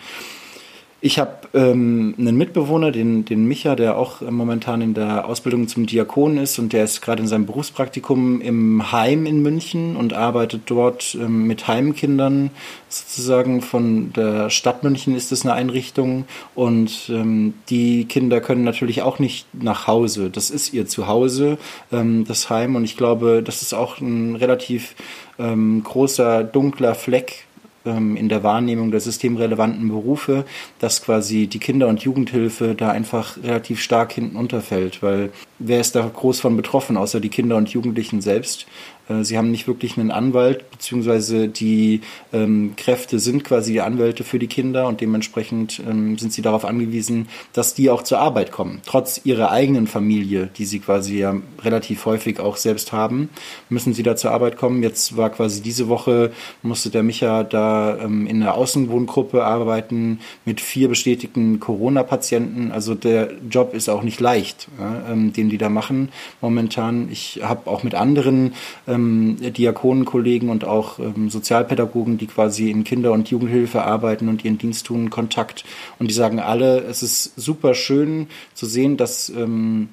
Ich habe ähm, einen Mitbewohner, den, den Micha, der auch momentan in der Ausbildung zum Diakon ist und der ist gerade in seinem Berufspraktikum im Heim in München und arbeitet dort ähm, mit Heimkindern sozusagen von der Stadt München ist es eine Einrichtung und ähm, die Kinder können natürlich auch nicht nach Hause. Das ist ihr Zuhause, ähm, das Heim und ich glaube, das ist auch ein relativ ähm, großer dunkler Fleck in der Wahrnehmung der systemrelevanten Berufe, dass quasi die Kinder- und Jugendhilfe da einfach relativ stark hinten unterfällt, weil wer ist da groß von betroffen, außer die Kinder und Jugendlichen selbst? Äh, sie haben nicht wirklich einen Anwalt, beziehungsweise die ähm, Kräfte sind quasi die Anwälte für die Kinder und dementsprechend ähm, sind sie darauf angewiesen, dass die auch zur Arbeit kommen. Trotz ihrer eigenen Familie, die sie quasi ja relativ häufig auch selbst haben, müssen sie da zur Arbeit kommen. Jetzt war quasi diese Woche, musste der Micha da ähm, in einer Außenwohngruppe arbeiten mit vier bestätigten Corona-Patienten. Also der Job ist auch nicht leicht, ja, ähm, den die da machen momentan. Ich habe auch mit anderen ähm, Diakonenkollegen und auch ähm, Sozialpädagogen, die quasi in Kinder- und Jugendhilfe arbeiten und ihren Dienst tun, Kontakt. Und die sagen alle, es ist super schön zu sehen, dass ähm,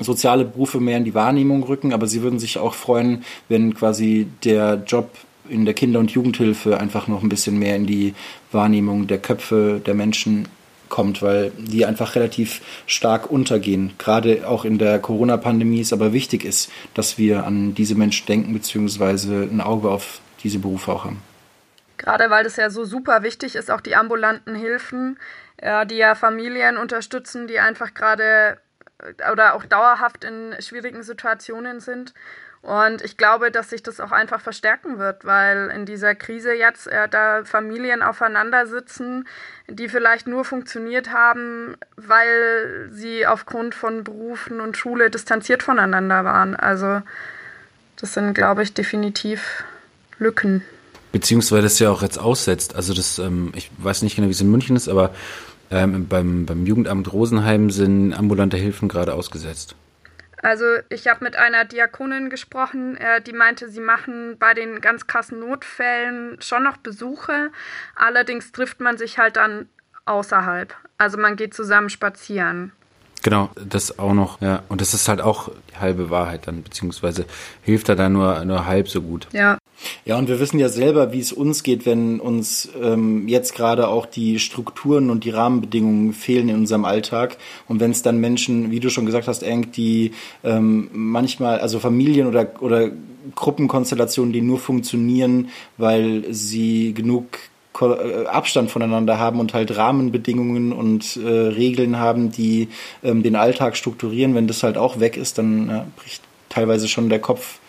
soziale Berufe mehr in die Wahrnehmung rücken, aber sie würden sich auch freuen, wenn quasi der Job in der Kinder- und Jugendhilfe einfach noch ein bisschen mehr in die Wahrnehmung der Köpfe der Menschen kommt, weil die einfach relativ stark untergehen. Gerade auch in der Corona-Pandemie ist aber wichtig ist, dass wir an diese Menschen denken, beziehungsweise ein Auge auf diese Berufe auch haben. Gerade weil das ja so super wichtig ist, auch die ambulanten Hilfen, die ja Familien unterstützen, die einfach gerade äh, oder auch dauerhaft in schwierigen Situationen sind. Und ich glaube, dass sich das auch einfach verstärken wird, weil in dieser Krise jetzt äh, da Familien aufeinander sitzen, die vielleicht nur funktioniert haben, weil sie aufgrund von Berufen und Schule distanziert voneinander waren. Also das sind, glaube ich, definitiv Lücken. Beziehungsweise das ja auch jetzt aussetzt. Also das, ähm, ich weiß nicht genau, wie es in München ist, aber ähm, beim, beim Jugendamt Rosenheim sind ambulante Hilfen gerade ausgesetzt. Also ich habe mit einer Diakonin gesprochen, äh, die meinte, sie machen bei den ganz krassen Notfällen schon noch Besuche. Allerdings trifft man sich halt dann außerhalb. Also man geht zusammen spazieren. Genau, das auch noch, ja. Und das ist halt auch die halbe Wahrheit dann, beziehungsweise hilft da dann nur, nur halb so gut. Ja. Ja, und wir wissen ja selber, wie es uns geht, wenn uns ähm, jetzt gerade auch die Strukturen und die Rahmenbedingungen fehlen in unserem Alltag. Und wenn es dann Menschen, wie du schon gesagt hast, Eng, die ähm, manchmal, also Familien oder, oder Gruppenkonstellationen, die nur funktionieren, weil sie genug äh, Abstand voneinander haben und halt Rahmenbedingungen und äh, Regeln haben, die ähm, den Alltag strukturieren. Wenn das halt auch weg ist, dann äh, bricht teilweise schon der Kopf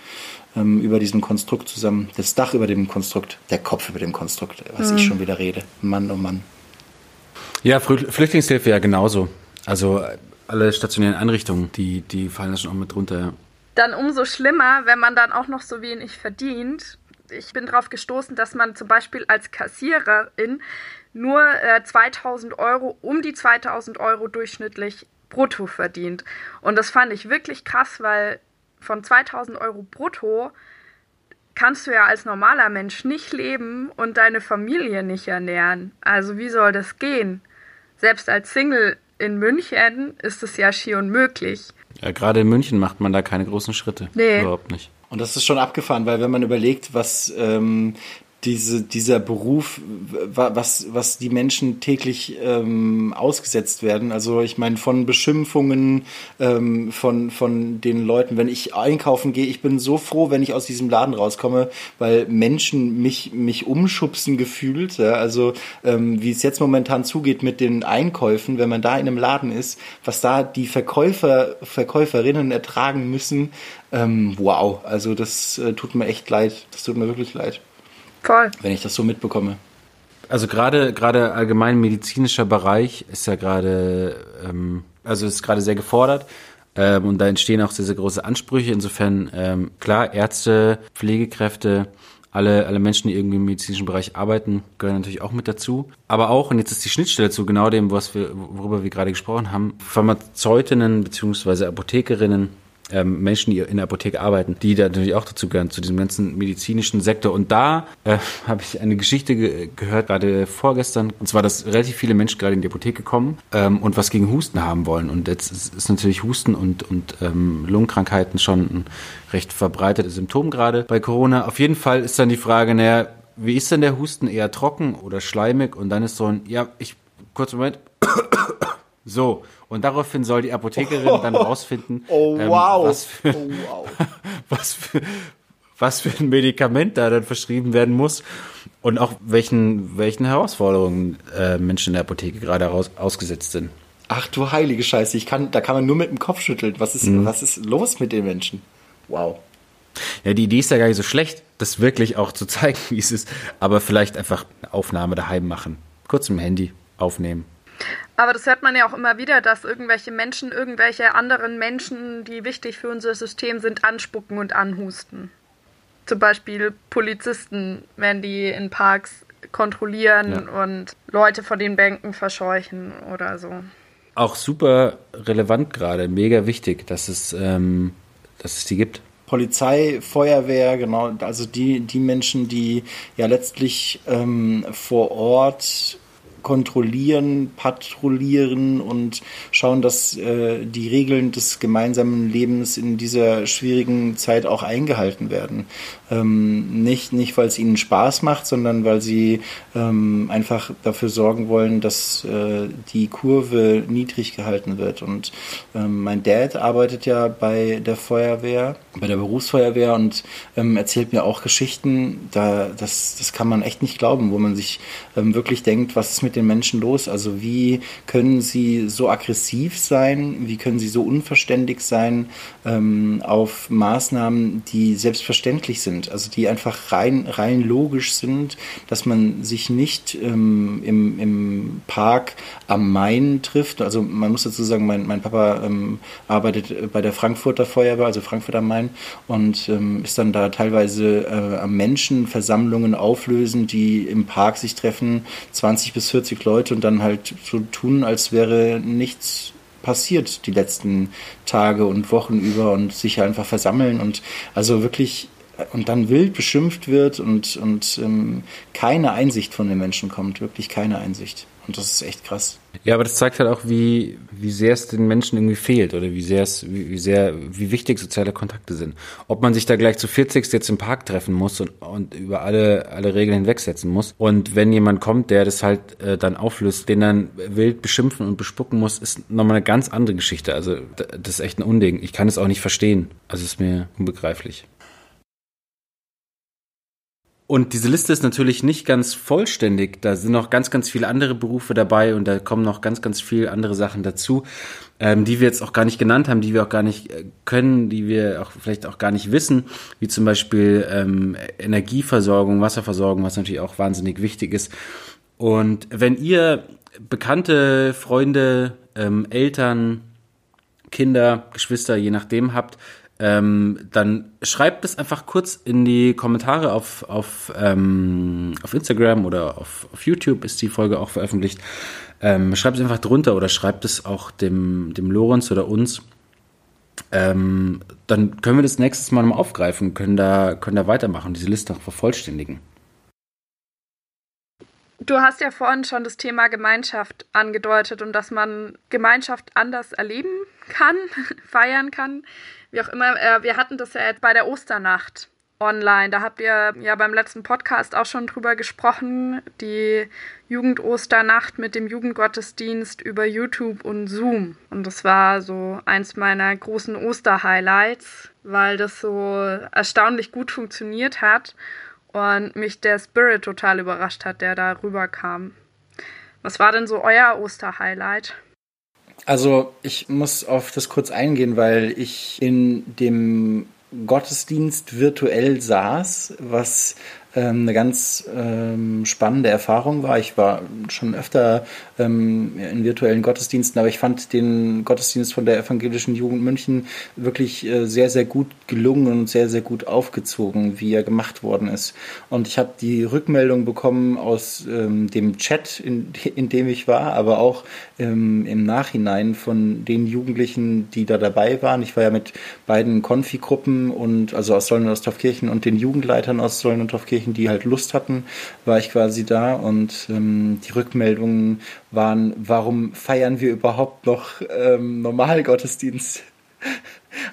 ähm, über diesem Konstrukt zusammen. Das Dach über dem Konstrukt, der Kopf über dem Konstrukt, was mhm. ich schon wieder rede. Mann, oh Mann. Ja, Flüchtlingshilfe ja genauso. Also alle stationären Einrichtungen, die, die fallen da schon auch mit drunter. Dann umso schlimmer, wenn man dann auch noch so wenig verdient ich bin darauf gestoßen, dass man zum Beispiel als Kassiererin nur äh, 2000 Euro, um die 2000 Euro durchschnittlich brutto verdient. Und das fand ich wirklich krass, weil von 2000 Euro brutto kannst du ja als normaler Mensch nicht leben und deine Familie nicht ernähren. Also wie soll das gehen? Selbst als Single in München ist es ja schier unmöglich. Ja, gerade in München macht man da keine großen Schritte. Nee. Überhaupt nicht. Und das ist schon abgefahren, weil wenn man überlegt, was ähm, diese, dieser Beruf, was, was die Menschen täglich ähm, ausgesetzt werden. Also ich meine, von Beschimpfungen ähm, von, von den Leuten, wenn ich einkaufen gehe, ich bin so froh, wenn ich aus diesem Laden rauskomme, weil Menschen mich, mich umschubsen gefühlt. Ja? Also ähm, wie es jetzt momentan zugeht mit den Einkäufen, wenn man da in einem Laden ist, was da die Verkäufer, Verkäuferinnen ertragen müssen, ähm, wow, also das äh, tut mir echt leid. Das tut mir wirklich leid. Voll. Wenn ich das so mitbekomme. Also gerade gerade allgemein medizinischer Bereich ist ja gerade ähm, also ist gerade sehr gefordert ähm, und da entstehen auch sehr sehr große Ansprüche. Insofern ähm, klar Ärzte, Pflegekräfte, alle, alle Menschen, die irgendwie im medizinischen Bereich arbeiten, gehören natürlich auch mit dazu. Aber auch, und jetzt ist die Schnittstelle zu genau dem, was wir, worüber wir gerade gesprochen haben, Pharmazeutinnen beziehungsweise Apothekerinnen, ähm, Menschen, die in der Apotheke arbeiten, die da natürlich auch dazu gehören, zu diesem ganzen medizinischen Sektor. Und da äh, habe ich eine Geschichte ge gehört, gerade vorgestern, und zwar, dass relativ viele Menschen gerade in die Apotheke kommen ähm, und was gegen Husten haben wollen. Und jetzt ist, ist natürlich Husten und, und ähm, Lungenkrankheiten schon ein recht verbreitetes Symptom gerade bei Corona. Auf jeden Fall ist dann die Frage, naja, wie ist denn der Husten? Eher trocken oder schleimig? Und dann ist so ein, ja, ich, kurz Moment. So, und daraufhin soll die Apothekerin oh, dann rausfinden, oh, ähm, wow. was, für, oh, wow. was, für, was für ein Medikament da dann verschrieben werden muss und auch welchen, welchen Herausforderungen äh, Menschen in der Apotheke gerade raus, ausgesetzt sind. Ach du heilige Scheiße, ich kann, da kann man nur mit dem Kopf schütteln. Was ist, mhm. was ist los mit den Menschen? Wow. Ja, die Idee ist ja gar nicht so schlecht, das wirklich auch zu zeigen, wie es ist, aber vielleicht einfach eine Aufnahme daheim machen. Kurz im Handy aufnehmen. Aber das hört man ja auch immer wieder, dass irgendwelche Menschen, irgendwelche anderen Menschen, die wichtig für unser System sind, anspucken und anhusten. Zum Beispiel Polizisten, wenn die in Parks kontrollieren ja. und Leute vor den Bänken verscheuchen oder so. Auch super relevant gerade, mega wichtig, dass es, ähm, dass es die gibt. Polizei, Feuerwehr, genau, also die, die Menschen, die ja letztlich ähm, vor Ort kontrollieren, patrouillieren und schauen, dass äh, die Regeln des gemeinsamen Lebens in dieser schwierigen Zeit auch eingehalten werden. Ähm, nicht, nicht weil es ihnen Spaß macht, sondern weil sie ähm, einfach dafür sorgen wollen, dass äh, die Kurve niedrig gehalten wird. Und ähm, mein Dad arbeitet ja bei der Feuerwehr, bei der Berufsfeuerwehr und ähm, erzählt mir auch Geschichten, da, das, das kann man echt nicht glauben, wo man sich ähm, wirklich denkt, was ist mit mit den Menschen los? Also wie können sie so aggressiv sein? Wie können sie so unverständlich sein ähm, auf Maßnahmen, die selbstverständlich sind? Also die einfach rein, rein logisch sind, dass man sich nicht ähm, im, im Park am Main trifft. Also man muss dazu sagen, mein, mein Papa ähm, arbeitet bei der Frankfurter Feuerwehr, also Frankfurt am Main, und ähm, ist dann da teilweise äh, am Menschenversammlungen auflösen, die im Park sich treffen, 20 bis 40 Leute und dann halt so tun, als wäre nichts passiert die letzten Tage und Wochen über und sich einfach versammeln und also wirklich und dann wild beschimpft wird und, und ähm, keine Einsicht von den Menschen kommt, wirklich keine Einsicht. Und das ist echt krass. Ja, aber das zeigt halt auch, wie, wie sehr es den Menschen irgendwie fehlt oder wie sehr es, wie, wie sehr, wie wichtig soziale Kontakte sind. Ob man sich da gleich zu 40 jetzt im Park treffen muss und, und über alle, alle Regeln hinwegsetzen muss. Und wenn jemand kommt, der das halt äh, dann auflöst, den dann wild beschimpfen und bespucken muss, ist nochmal eine ganz andere Geschichte. Also das ist echt ein Unding. Ich kann es auch nicht verstehen. Also es ist mir unbegreiflich. Und diese Liste ist natürlich nicht ganz vollständig. Da sind noch ganz, ganz viele andere Berufe dabei und da kommen noch ganz, ganz viele andere Sachen dazu, ähm, die wir jetzt auch gar nicht genannt haben, die wir auch gar nicht äh, können, die wir auch vielleicht auch gar nicht wissen, wie zum Beispiel ähm, Energieversorgung, Wasserversorgung, was natürlich auch wahnsinnig wichtig ist. Und wenn ihr bekannte Freunde, ähm, Eltern, Kinder, Geschwister, je nachdem habt, ähm, dann schreibt es einfach kurz in die Kommentare auf, auf, ähm, auf Instagram oder auf, auf YouTube ist die Folge auch veröffentlicht. Ähm, schreibt es einfach drunter oder schreibt es auch dem, dem Lorenz oder uns. Ähm, dann können wir das nächstes Mal mal aufgreifen, können da, können da weitermachen, diese Liste auch vervollständigen. Du hast ja vorhin schon das Thema Gemeinschaft angedeutet und dass man Gemeinschaft anders erleben kann, feiern kann wie auch immer, äh, wir hatten das ja jetzt bei der Osternacht online. Da habt ihr ja beim letzten Podcast auch schon drüber gesprochen. Die Jugendosternacht mit dem Jugendgottesdienst über YouTube und Zoom. Und das war so eins meiner großen Osterhighlights, weil das so erstaunlich gut funktioniert hat und mich der Spirit total überrascht hat, der da rüberkam. Was war denn so euer Osterhighlight? Also ich muss auf das kurz eingehen, weil ich in dem Gottesdienst virtuell saß, was ähm, eine ganz ähm, spannende Erfahrung war. Ich war schon öfter ähm, in virtuellen Gottesdiensten, aber ich fand den Gottesdienst von der evangelischen Jugend München wirklich äh, sehr, sehr gut gelungen und sehr, sehr gut aufgezogen, wie er gemacht worden ist. Und ich habe die Rückmeldung bekommen aus ähm, dem Chat, in, in dem ich war, aber auch ähm, im Nachhinein von den Jugendlichen, die da dabei waren. Ich war ja mit beiden Konfi-Gruppen und also aus Sollen und aus und den Jugendleitern aus Sollen und Dorfkirchen Jugendlichen, die halt Lust hatten, war ich quasi da und ähm, die Rückmeldungen waren, warum feiern wir überhaupt noch ähm, Normalgottesdienst?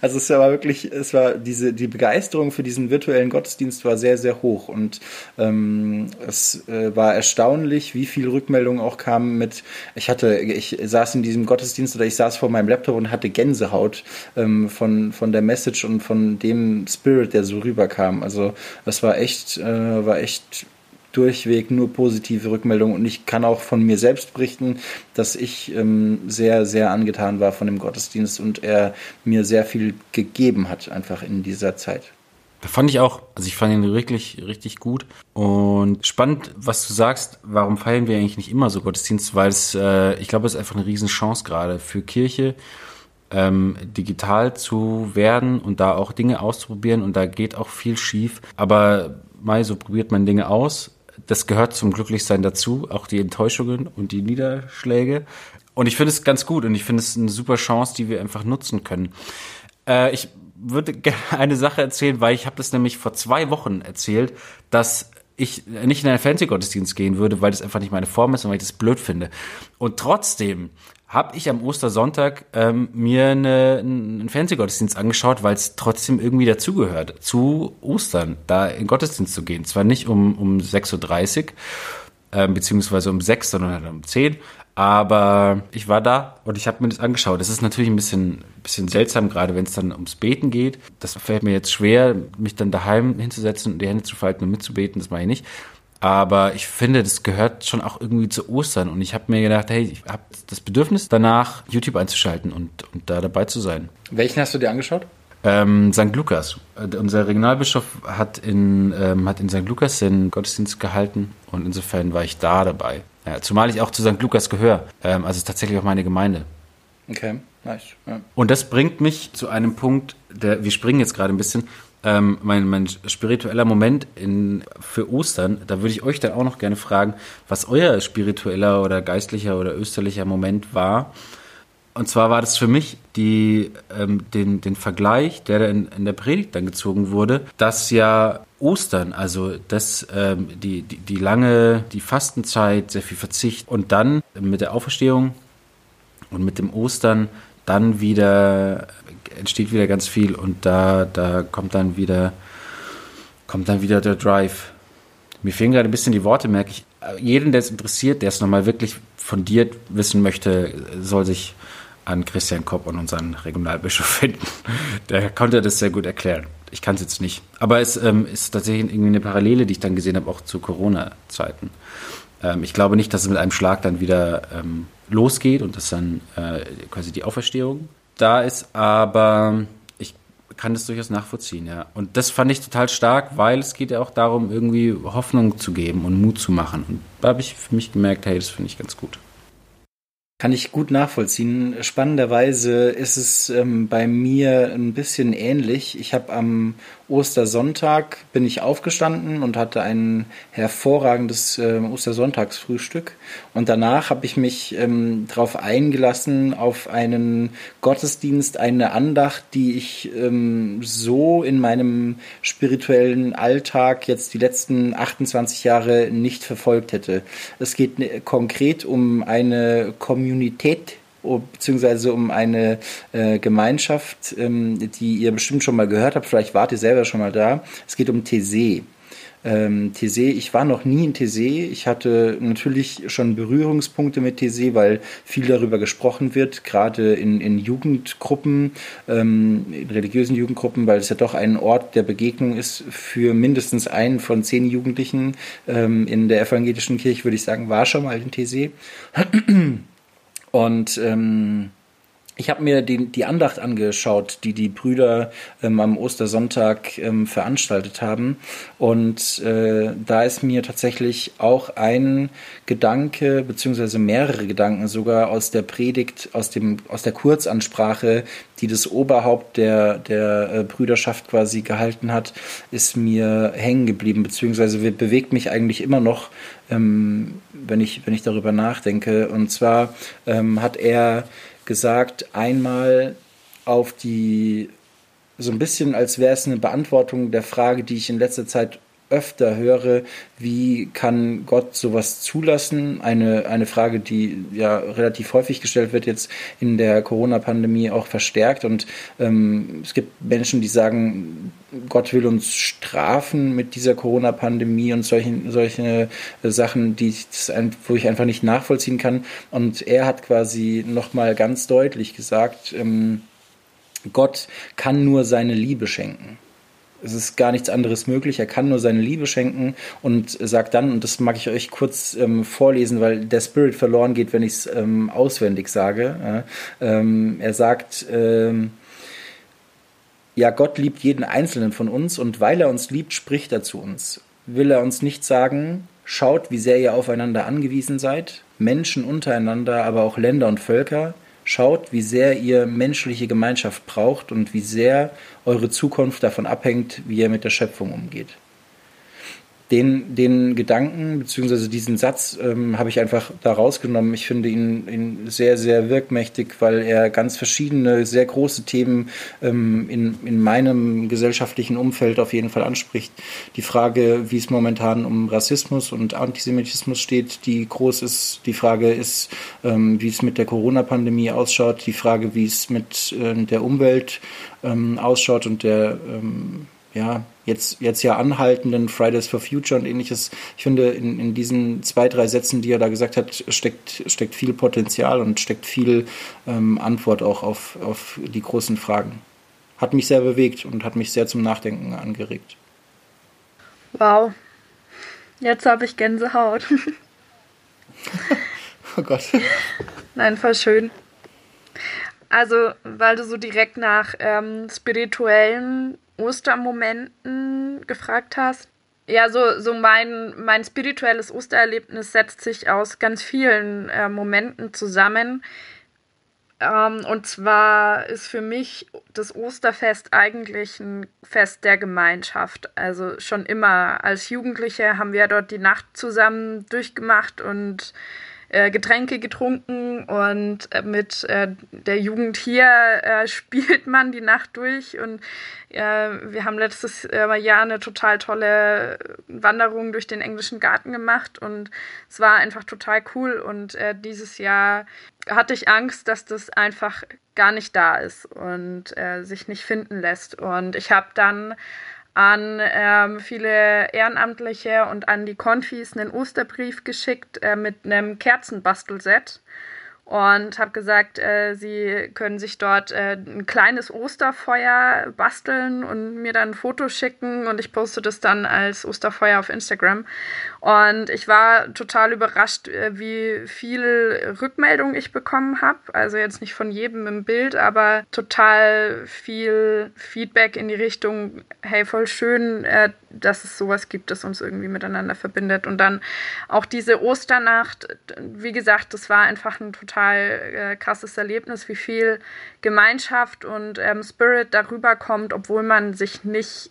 Also es war wirklich, es war diese, die Begeisterung für diesen virtuellen Gottesdienst war sehr, sehr hoch und ähm, es äh, war erstaunlich, wie viel Rückmeldungen auch kamen mit, ich hatte, ich saß in diesem Gottesdienst oder ich saß vor meinem Laptop und hatte Gänsehaut ähm, von, von der Message und von dem Spirit, der so rüberkam. Also es war echt, äh, war echt durchweg nur positive Rückmeldungen. Und ich kann auch von mir selbst berichten, dass ich ähm, sehr, sehr angetan war von dem Gottesdienst und er mir sehr viel gegeben hat, einfach in dieser Zeit. Da fand ich auch, also ich fand ihn wirklich richtig gut. Und spannend, was du sagst, warum feiern wir eigentlich nicht immer so Gottesdienst, weil es, äh, ich glaube, es ist einfach eine Riesenchance gerade für Kirche, ähm, digital zu werden und da auch Dinge auszuprobieren. Und da geht auch viel schief, aber mal so probiert man Dinge aus das gehört zum Glücklichsein dazu, auch die Enttäuschungen und die Niederschläge. Und ich finde es ganz gut und ich finde es eine super Chance, die wir einfach nutzen können. Äh, ich würde gerne eine Sache erzählen, weil ich habe das nämlich vor zwei Wochen erzählt, dass ich nicht in einen Fernsehgottesdienst gehen würde, weil das einfach nicht meine Form ist und weil ich das blöd finde. Und trotzdem habe ich am Ostersonntag ähm, mir eine, einen Fernsehgottesdienst angeschaut, weil es trotzdem irgendwie dazugehört, zu Ostern, da in Gottesdienst zu gehen. Zwar nicht um, um 6.30 Uhr, ähm, beziehungsweise um 6, sondern halt um 10. Aber ich war da und ich habe mir das angeschaut. Das ist natürlich ein bisschen, bisschen seltsam, gerade wenn es dann ums Beten geht. Das fällt mir jetzt schwer, mich dann daheim hinzusetzen und die Hände zu falten und mitzubeten. Das mache ich nicht. Aber ich finde, das gehört schon auch irgendwie zu Ostern. Und ich habe mir gedacht, hey, ich habe das Bedürfnis danach, YouTube einzuschalten und, und da dabei zu sein. Welchen hast du dir angeschaut? Ähm, St. Lukas. Äh, unser Regionalbischof hat in, ähm, hat in St. Lukas den Gottesdienst gehalten und insofern war ich da dabei. Ja, zumal ich auch zu St. Lukas gehöre. Ähm, also tatsächlich auch meine Gemeinde. Okay, nice. Ja. Und das bringt mich zu einem Punkt, der, wir springen jetzt gerade ein bisschen, ähm, mein, mein spiritueller Moment in, für Ostern, da würde ich euch dann auch noch gerne fragen, was euer spiritueller oder geistlicher oder österlicher Moment war. Und zwar war das für mich die, ähm, den, den Vergleich, der in, in der Predigt dann gezogen wurde, dass ja Ostern, also das, ähm, die, die, die lange, die Fastenzeit, sehr viel Verzicht und dann mit der Auferstehung und mit dem Ostern dann wieder entsteht wieder ganz viel und da, da kommt dann wieder, kommt dann wieder der Drive. Mir fehlen gerade ein bisschen die Worte, merke ich. Jeden, der es interessiert, der es nochmal wirklich fundiert wissen möchte, soll sich an Christian Kopp und unseren Regionalbischof finden. Der konnte das sehr gut erklären. Ich kann es jetzt nicht. Aber es ähm, ist tatsächlich irgendwie eine Parallele, die ich dann gesehen habe, auch zu Corona-Zeiten. Ähm, ich glaube nicht, dass es mit einem Schlag dann wieder ähm, losgeht und das dann äh, quasi die Auferstehung da ist, aber ich kann das durchaus nachvollziehen, ja. Und das fand ich total stark, weil es geht ja auch darum, irgendwie Hoffnung zu geben und Mut zu machen. Und da habe ich für mich gemerkt, hey, das finde ich ganz gut. Kann ich gut nachvollziehen. Spannenderweise ist es ähm, bei mir ein bisschen ähnlich. Ich habe am Ostersonntag bin ich aufgestanden und hatte ein hervorragendes äh, Ostersonntagsfrühstück. Und danach habe ich mich ähm, darauf eingelassen, auf einen Gottesdienst, eine Andacht, die ich ähm, so in meinem spirituellen Alltag jetzt die letzten 28 Jahre nicht verfolgt hätte. Es geht ne, konkret um eine Kommunität beziehungsweise um eine äh, Gemeinschaft, ähm, die ihr bestimmt schon mal gehört habt, vielleicht wart ihr selber schon mal da. Es geht um Tese. Ähm, Tese, ich war noch nie in Tese. Ich hatte natürlich schon Berührungspunkte mit Tese, weil viel darüber gesprochen wird, gerade in, in Jugendgruppen, ähm, in religiösen Jugendgruppen, weil es ja doch ein Ort der Begegnung ist für mindestens einen von zehn Jugendlichen. Ähm, in der evangelischen Kirche würde ich sagen, war schon mal in Tese. Und ähm, ich habe mir die, die Andacht angeschaut, die die Brüder ähm, am Ostersonntag ähm, veranstaltet haben. Und äh, da ist mir tatsächlich auch ein Gedanke, beziehungsweise mehrere Gedanken sogar aus der Predigt, aus, dem, aus der Kurzansprache, die das Oberhaupt der, der äh, Brüderschaft quasi gehalten hat, ist mir hängen geblieben, beziehungsweise bewegt mich eigentlich immer noch, ähm, wenn, ich, wenn ich darüber nachdenke. Und zwar ähm, hat er gesagt, einmal auf die, so ein bisschen als wäre es eine Beantwortung der Frage, die ich in letzter Zeit öfter höre, wie kann Gott sowas zulassen? Eine, eine Frage, die ja relativ häufig gestellt wird, jetzt in der Corona-Pandemie auch verstärkt. Und ähm, es gibt Menschen, die sagen, Gott will uns strafen mit dieser Corona-Pandemie und solchen, solche Sachen, die ich, wo ich einfach nicht nachvollziehen kann. Und er hat quasi nochmal ganz deutlich gesagt, ähm, Gott kann nur seine Liebe schenken es ist gar nichts anderes möglich. Er kann nur seine Liebe schenken und sagt dann, und das mag ich euch kurz ähm, vorlesen, weil der Spirit verloren geht, wenn ich es ähm, auswendig sage. Ja, ähm, er sagt, ähm, ja, Gott liebt jeden Einzelnen von uns und weil er uns liebt, spricht er zu uns. Will er uns nicht sagen, schaut, wie sehr ihr aufeinander angewiesen seid, Menschen untereinander, aber auch Länder und Völker, Schaut, wie sehr ihr menschliche Gemeinschaft braucht und wie sehr eure Zukunft davon abhängt, wie ihr mit der Schöpfung umgeht den, den Gedanken bzw. diesen Satz ähm, habe ich einfach da rausgenommen. Ich finde ihn, ihn sehr, sehr wirkmächtig, weil er ganz verschiedene, sehr große Themen ähm, in, in meinem gesellschaftlichen Umfeld auf jeden Fall anspricht. Die Frage, wie es momentan um Rassismus und Antisemitismus steht, die groß ist. Die Frage ist, ähm, wie es mit der Corona-Pandemie ausschaut. Die Frage, wie es mit äh, der Umwelt ähm, ausschaut und der ähm, ja, jetzt, jetzt ja anhaltenden Fridays for Future und ähnliches. Ich finde, in, in diesen zwei, drei Sätzen, die er da gesagt hat, steckt, steckt viel Potenzial und steckt viel ähm, Antwort auch auf, auf die großen Fragen. Hat mich sehr bewegt und hat mich sehr zum Nachdenken angeregt. Wow. Jetzt habe ich Gänsehaut. oh Gott. Nein, voll schön. Also, weil du so direkt nach ähm, spirituellen Ostermomenten gefragt hast. Ja, so, so mein, mein spirituelles Ostererlebnis setzt sich aus ganz vielen äh, Momenten zusammen. Ähm, und zwar ist für mich das Osterfest eigentlich ein Fest der Gemeinschaft. Also schon immer als Jugendliche haben wir dort die Nacht zusammen durchgemacht und äh, Getränke getrunken und äh, mit äh, der Jugend hier äh, spielt man die Nacht durch. Und äh, wir haben letztes Jahr eine total tolle Wanderung durch den englischen Garten gemacht und es war einfach total cool. Und dieses Jahr hatte ich Angst, dass das einfach gar nicht da ist und sich nicht finden lässt. Und ich habe dann an ähm, viele Ehrenamtliche und an die Konfis einen Osterbrief geschickt äh, mit einem Kerzenbastelset und habe gesagt, äh, sie können sich dort äh, ein kleines Osterfeuer basteln und mir dann ein Foto schicken und ich poste das dann als Osterfeuer auf Instagram. Und ich war total überrascht, äh, wie viel Rückmeldung ich bekommen habe. Also jetzt nicht von jedem im Bild, aber total viel Feedback in die Richtung, hey, voll schön, äh, dass es sowas gibt, das uns irgendwie miteinander verbindet. Und dann auch diese Osternacht, wie gesagt, das war einfach ein total äh, krasses Erlebnis, wie viel Gemeinschaft und ähm, Spirit darüber kommt, obwohl man sich nicht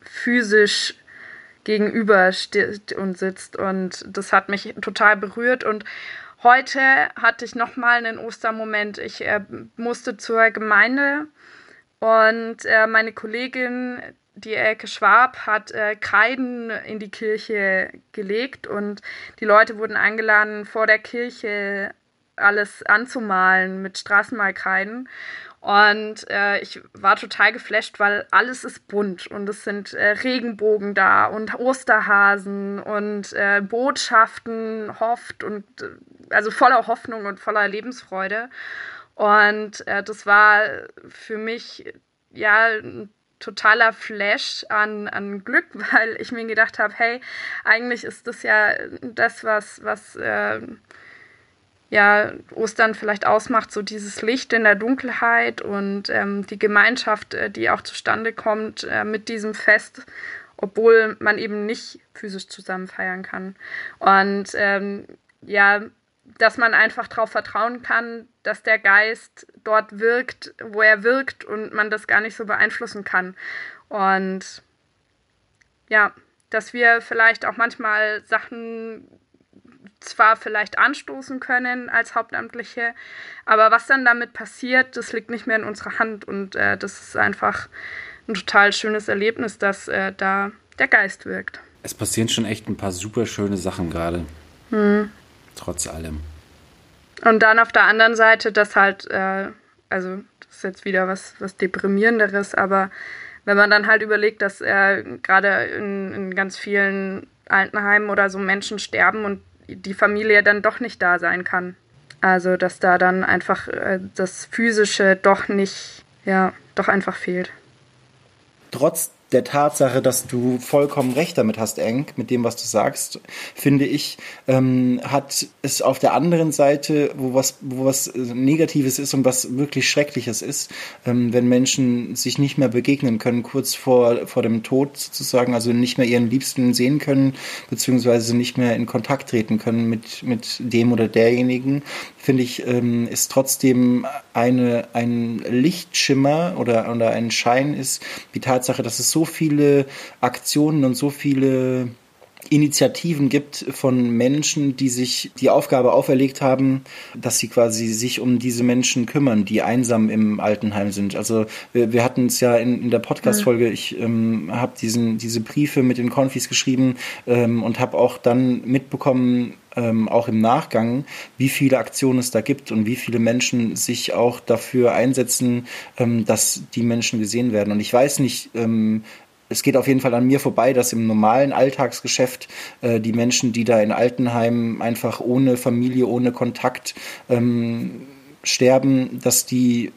physisch gegenüber steht und sitzt. Und das hat mich total berührt. Und heute hatte ich nochmal einen Ostermoment. Ich äh, musste zur Gemeinde und äh, meine Kollegin, die Elke Schwab hat äh, Kreiden in die Kirche gelegt und die Leute wurden eingeladen, vor der Kirche alles anzumalen mit Straßenmalkreiden. Und äh, ich war total geflasht, weil alles ist bunt und es sind äh, Regenbogen da und Osterhasen und äh, Botschaften, hofft und äh, also voller Hoffnung und voller Lebensfreude. Und äh, das war für mich ja ein totaler Flash an, an Glück, weil ich mir gedacht habe, hey, eigentlich ist das ja das, was, was äh, ja, Ostern vielleicht ausmacht, so dieses Licht in der Dunkelheit und ähm, die Gemeinschaft, äh, die auch zustande kommt äh, mit diesem Fest, obwohl man eben nicht physisch zusammen feiern kann. Und ähm, ja, dass man einfach darauf vertrauen kann, dass der Geist dort wirkt, wo er wirkt und man das gar nicht so beeinflussen kann. Und ja, dass wir vielleicht auch manchmal Sachen zwar vielleicht anstoßen können als Hauptamtliche, aber was dann damit passiert, das liegt nicht mehr in unserer Hand und äh, das ist einfach ein total schönes Erlebnis, dass äh, da der Geist wirkt. Es passieren schon echt ein paar super schöne Sachen gerade. Hm. Trotz allem. Und dann auf der anderen Seite, dass halt, äh, also das ist jetzt wieder was, was Deprimierenderes, aber wenn man dann halt überlegt, dass äh, gerade in, in ganz vielen Altenheimen oder so Menschen sterben und die Familie dann doch nicht da sein kann. Also dass da dann einfach äh, das Physische doch nicht, ja, doch einfach fehlt. Trotz der Tatsache, dass du vollkommen recht damit hast, Eng, mit dem, was du sagst, finde ich, ähm, hat es auf der anderen Seite, wo was, wo was Negatives ist und was wirklich Schreckliches ist, ähm, wenn Menschen sich nicht mehr begegnen können, kurz vor, vor dem Tod sozusagen, also nicht mehr ihren Liebsten sehen können, beziehungsweise nicht mehr in Kontakt treten können mit, mit dem oder derjenigen, finde ich, ähm, ist trotzdem eine, ein Lichtschimmer oder, oder ein Schein ist, die Tatsache, dass es so viele Aktionen und so viele Initiativen gibt von Menschen, die sich die Aufgabe auferlegt haben, dass sie quasi sich um diese Menschen kümmern, die einsam im Altenheim sind. Also wir, wir hatten es ja in, in der Podcast-Folge, ich ähm, habe diese Briefe mit den Konfis geschrieben ähm, und habe auch dann mitbekommen, ähm, auch im Nachgang, wie viele Aktionen es da gibt und wie viele Menschen sich auch dafür einsetzen, ähm, dass die Menschen gesehen werden. Und ich weiß nicht, ähm, es geht auf jeden Fall an mir vorbei, dass im normalen Alltagsgeschäft äh, die Menschen, die da in Altenheimen einfach ohne Familie, ohne Kontakt ähm, sterben, dass die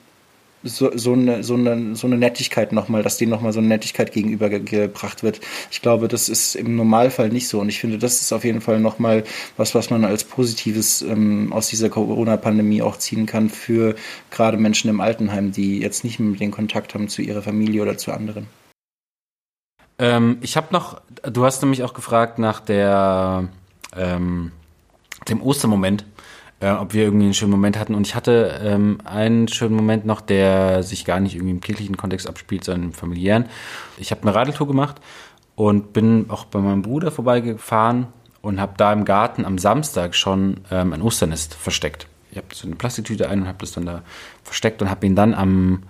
so, so, eine, so, eine, so eine Nettigkeit nochmal, dass denen nochmal so eine Nettigkeit gegenübergebracht wird. Ich glaube, das ist im Normalfall nicht so. Und ich finde, das ist auf jeden Fall nochmal was, was man als Positives ähm, aus dieser Corona-Pandemie auch ziehen kann für gerade Menschen im Altenheim, die jetzt nicht mehr den Kontakt haben zu ihrer Familie oder zu anderen. Ähm, ich habe noch, du hast nämlich auch gefragt nach der ähm, dem Ostermoment äh, ob wir irgendwie einen schönen Moment hatten. Und ich hatte ähm, einen schönen Moment noch, der sich gar nicht irgendwie im kirchlichen Kontext abspielt, sondern im familiären. Ich habe eine Radeltour gemacht und bin auch bei meinem Bruder vorbeigefahren und habe da im Garten am Samstag schon ähm, ein Osternest versteckt. Ich habe so eine Plastiktüte ein und habe das dann da versteckt und habe ihn dann am,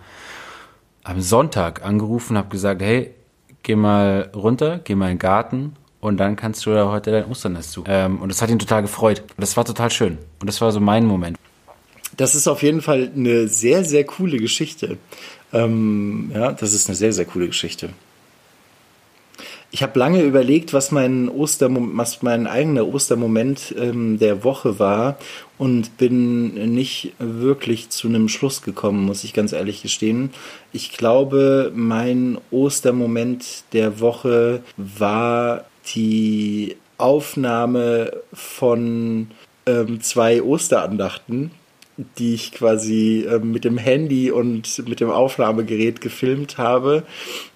am Sonntag angerufen und habe gesagt, hey, geh mal runter, geh mal in den Garten und dann kannst du ja heute dein Osternest suchen. Ähm, und das hat ihn total gefreut. Das war total schön. Und das war so mein Moment. Das ist auf jeden Fall eine sehr, sehr coole Geschichte. Ähm, ja, das ist eine sehr, sehr coole Geschichte. Ich habe lange überlegt, was mein Ostermom was mein eigener Ostermoment ähm, der Woche war und bin nicht wirklich zu einem Schluss gekommen, muss ich ganz ehrlich gestehen. Ich glaube, mein Ostermoment der Woche war die Aufnahme von ähm, zwei Osterandachten, die ich quasi äh, mit dem Handy und mit dem Aufnahmegerät gefilmt habe.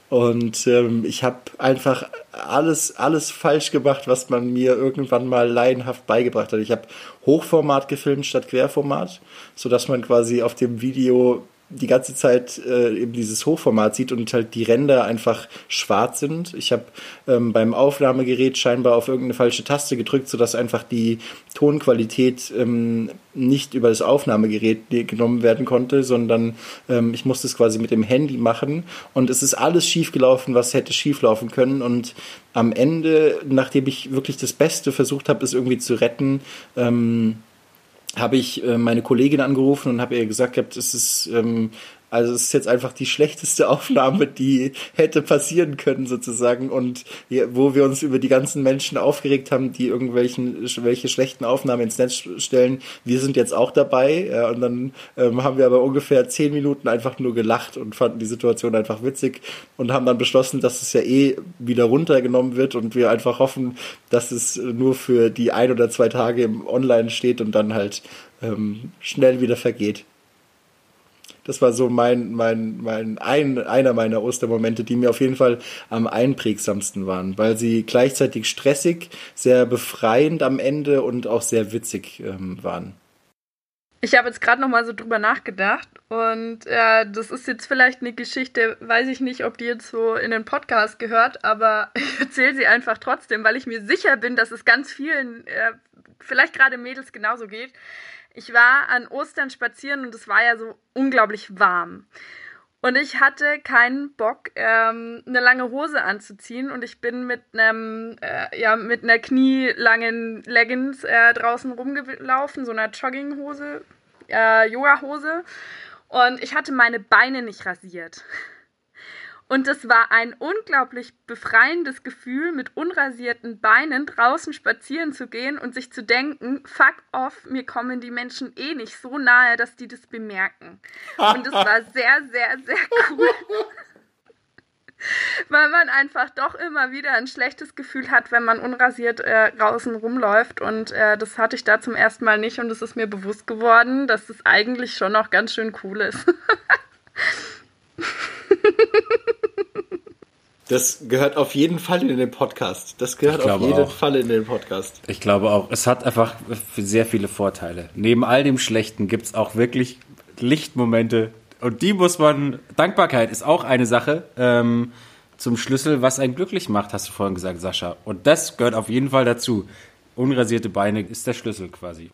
Und ähm, ich habe einfach alles, alles falsch gemacht, was man mir irgendwann mal laienhaft beigebracht hat. Ich habe Hochformat gefilmt statt Querformat, sodass man quasi auf dem Video die ganze Zeit äh, eben dieses Hochformat sieht und halt die Ränder einfach schwarz sind. Ich habe ähm, beim Aufnahmegerät scheinbar auf irgendeine falsche Taste gedrückt, sodass einfach die Tonqualität ähm, nicht über das Aufnahmegerät genommen werden konnte, sondern ähm, ich musste es quasi mit dem Handy machen und es ist alles schief gelaufen, was hätte schief laufen können und am Ende, nachdem ich wirklich das Beste versucht habe, es irgendwie zu retten, ähm, habe ich äh, meine Kollegin angerufen und habe ihr gesagt, es ist ähm, also es ist jetzt einfach die schlechteste Aufnahme, die hätte passieren können sozusagen und wo wir uns über die ganzen Menschen aufgeregt haben, die irgendwelchen welche schlechten Aufnahmen ins Netz stellen. Wir sind jetzt auch dabei ja, und dann ähm, haben wir aber ungefähr zehn Minuten einfach nur gelacht und fanden die Situation einfach witzig und haben dann beschlossen, dass es ja eh wieder runtergenommen wird und wir einfach hoffen, dass es nur für die ein oder zwei Tage im Online steht und dann halt ähm, schnell wieder vergeht. Das war so mein, mein, mein, ein, einer meiner Ostermomente, die mir auf jeden Fall am einprägsamsten waren, weil sie gleichzeitig stressig, sehr befreiend am Ende und auch sehr witzig ähm, waren. Ich habe jetzt gerade noch mal so drüber nachgedacht und äh, das ist jetzt vielleicht eine Geschichte, weiß ich nicht, ob die jetzt so in den Podcast gehört, aber ich erzähle sie einfach trotzdem, weil ich mir sicher bin, dass es ganz vielen, äh, vielleicht gerade Mädels genauso geht. Ich war an Ostern spazieren und es war ja so unglaublich warm. Und ich hatte keinen Bock, ähm, eine lange Hose anzuziehen und ich bin mit einem, äh, ja, mit einer knielangen Leggings äh, draußen rumgelaufen, so einer Jogginghose, äh, Yoga-Hose. Und ich hatte meine Beine nicht rasiert. Und es war ein unglaublich befreiendes Gefühl, mit unrasierten Beinen draußen spazieren zu gehen und sich zu denken, fuck off, mir kommen die Menschen eh nicht so nahe, dass die das bemerken. Und es war sehr, sehr, sehr cool. Weil man einfach doch immer wieder ein schlechtes Gefühl hat, wenn man unrasiert äh, draußen rumläuft. Und äh, das hatte ich da zum ersten Mal nicht. Und es ist mir bewusst geworden, dass es eigentlich schon noch ganz schön cool ist. Das gehört auf jeden Fall in den Podcast. Das gehört auf jeden auch. Fall in den Podcast. Ich glaube auch. Es hat einfach sehr viele Vorteile. Neben all dem Schlechten gibt es auch wirklich Lichtmomente. Und die muss man. Dankbarkeit ist auch eine Sache ähm, zum Schlüssel, was einen glücklich macht, hast du vorhin gesagt, Sascha. Und das gehört auf jeden Fall dazu. Unrasierte Beine ist der Schlüssel quasi.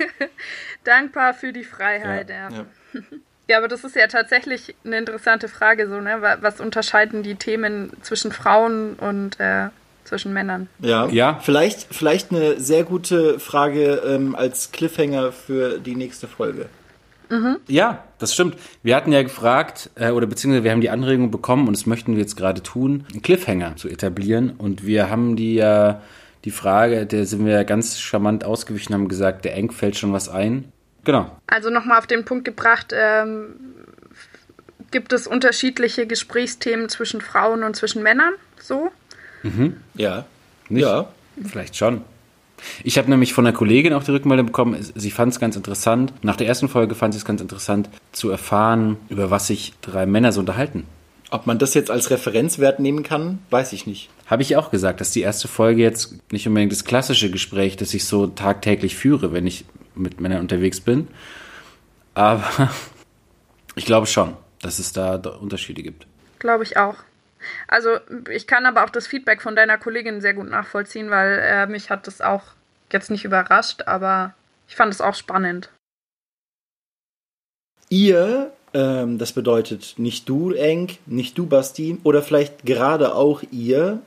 Dankbar für die Freiheit, ja. ja. ja. Ja, aber das ist ja tatsächlich eine interessante Frage, so, ne? Was unterscheiden die Themen zwischen Frauen und äh, zwischen Männern? Ja, ja. Vielleicht, vielleicht eine sehr gute Frage ähm, als Cliffhanger für die nächste Folge. Mhm. Ja, das stimmt. Wir hatten ja gefragt, äh, oder beziehungsweise wir haben die Anregung bekommen, und das möchten wir jetzt gerade tun, einen Cliffhanger zu etablieren. Und wir haben die ja, die Frage, der sind wir ganz charmant ausgewichen, haben gesagt, der Eng fällt schon was ein. Genau. Also nochmal auf den Punkt gebracht, ähm, gibt es unterschiedliche Gesprächsthemen zwischen Frauen und zwischen Männern, so? Mhm. Ja. Nicht? Ja. Vielleicht schon. Ich habe nämlich von einer Kollegin auch die Rückmeldung bekommen, sie fand es ganz interessant. Nach der ersten Folge fand sie es ganz interessant zu erfahren, über was sich drei Männer so unterhalten. Ob man das jetzt als Referenzwert nehmen kann, weiß ich nicht. Habe ich auch gesagt, dass die erste Folge jetzt nicht unbedingt das klassische Gespräch, das ich so tagtäglich führe, wenn ich mit Männern unterwegs bin. Aber ich glaube schon, dass es da Unterschiede gibt. Glaube ich auch. Also ich kann aber auch das Feedback von deiner Kollegin sehr gut nachvollziehen, weil äh, mich hat das auch jetzt nicht überrascht, aber ich fand es auch spannend. Ihr, ähm, das bedeutet nicht du, Eng, nicht du, Basti, oder vielleicht gerade auch ihr,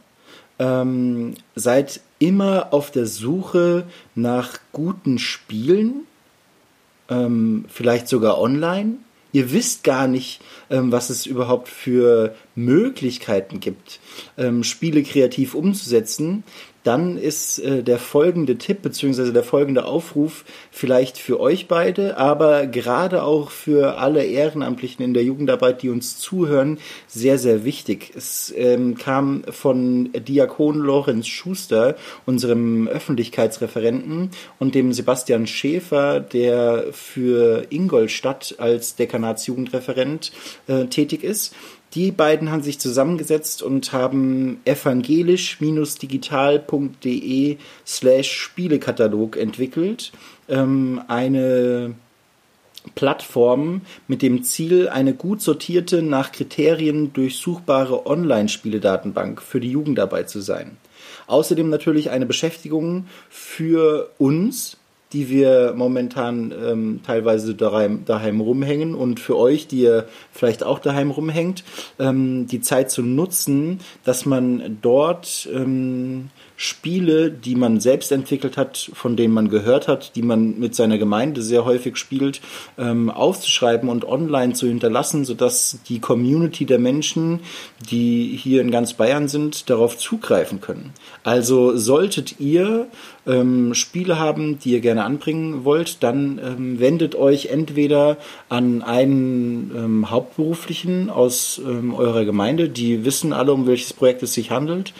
ähm, seid immer auf der Suche nach guten Spielen, ähm, vielleicht sogar online. Ihr wisst gar nicht, ähm, was es überhaupt für Möglichkeiten gibt, ähm, Spiele kreativ umzusetzen, dann ist äh, der folgende Tipp bzw. der folgende Aufruf vielleicht für euch beide, aber gerade auch für alle Ehrenamtlichen in der Jugendarbeit, die uns zuhören, sehr, sehr wichtig. Es ähm, kam von Diakon Lorenz Schuster, unserem Öffentlichkeitsreferenten, und dem Sebastian Schäfer, der für Ingolstadt als Dekanatsjugendreferent äh, tätig ist. Die beiden haben sich zusammengesetzt und haben evangelisch-digital.de slash Spielekatalog entwickelt. Ähm, eine Plattform mit dem Ziel, eine gut sortierte, nach Kriterien durchsuchbare Online-Spieledatenbank für die Jugendarbeit zu sein. Außerdem natürlich eine Beschäftigung für uns, die wir momentan ähm, teilweise daheim, daheim rumhängen. Und für euch, die ihr vielleicht auch daheim rumhängt, ähm, die Zeit zu nutzen, dass man dort ähm, Spiele, die man selbst entwickelt hat, von denen man gehört hat, die man mit seiner Gemeinde sehr häufig spielt, ähm, aufzuschreiben und online zu hinterlassen, sodass die Community der Menschen, die hier in ganz Bayern sind, darauf zugreifen können. Also solltet ihr ähm, Spiele haben, die ihr gerne anbringen wollt, dann ähm, wendet euch entweder an einen ähm, Hauptberuflichen aus ähm, eurer Gemeinde, die wissen alle, um welches Projekt es sich handelt,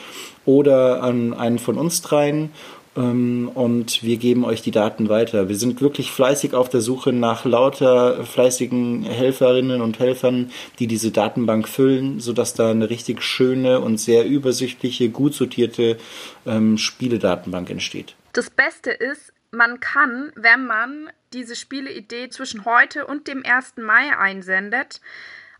oder an einen von uns dreien ähm, und wir geben euch die Daten weiter. Wir sind wirklich fleißig auf der Suche nach lauter fleißigen Helferinnen und Helfern, die diese Datenbank füllen, sodass da eine richtig schöne und sehr übersichtliche, gut sortierte ähm, Spieledatenbank entsteht. Das Beste ist, man kann, wenn man diese Spieleidee zwischen heute und dem 1. Mai einsendet,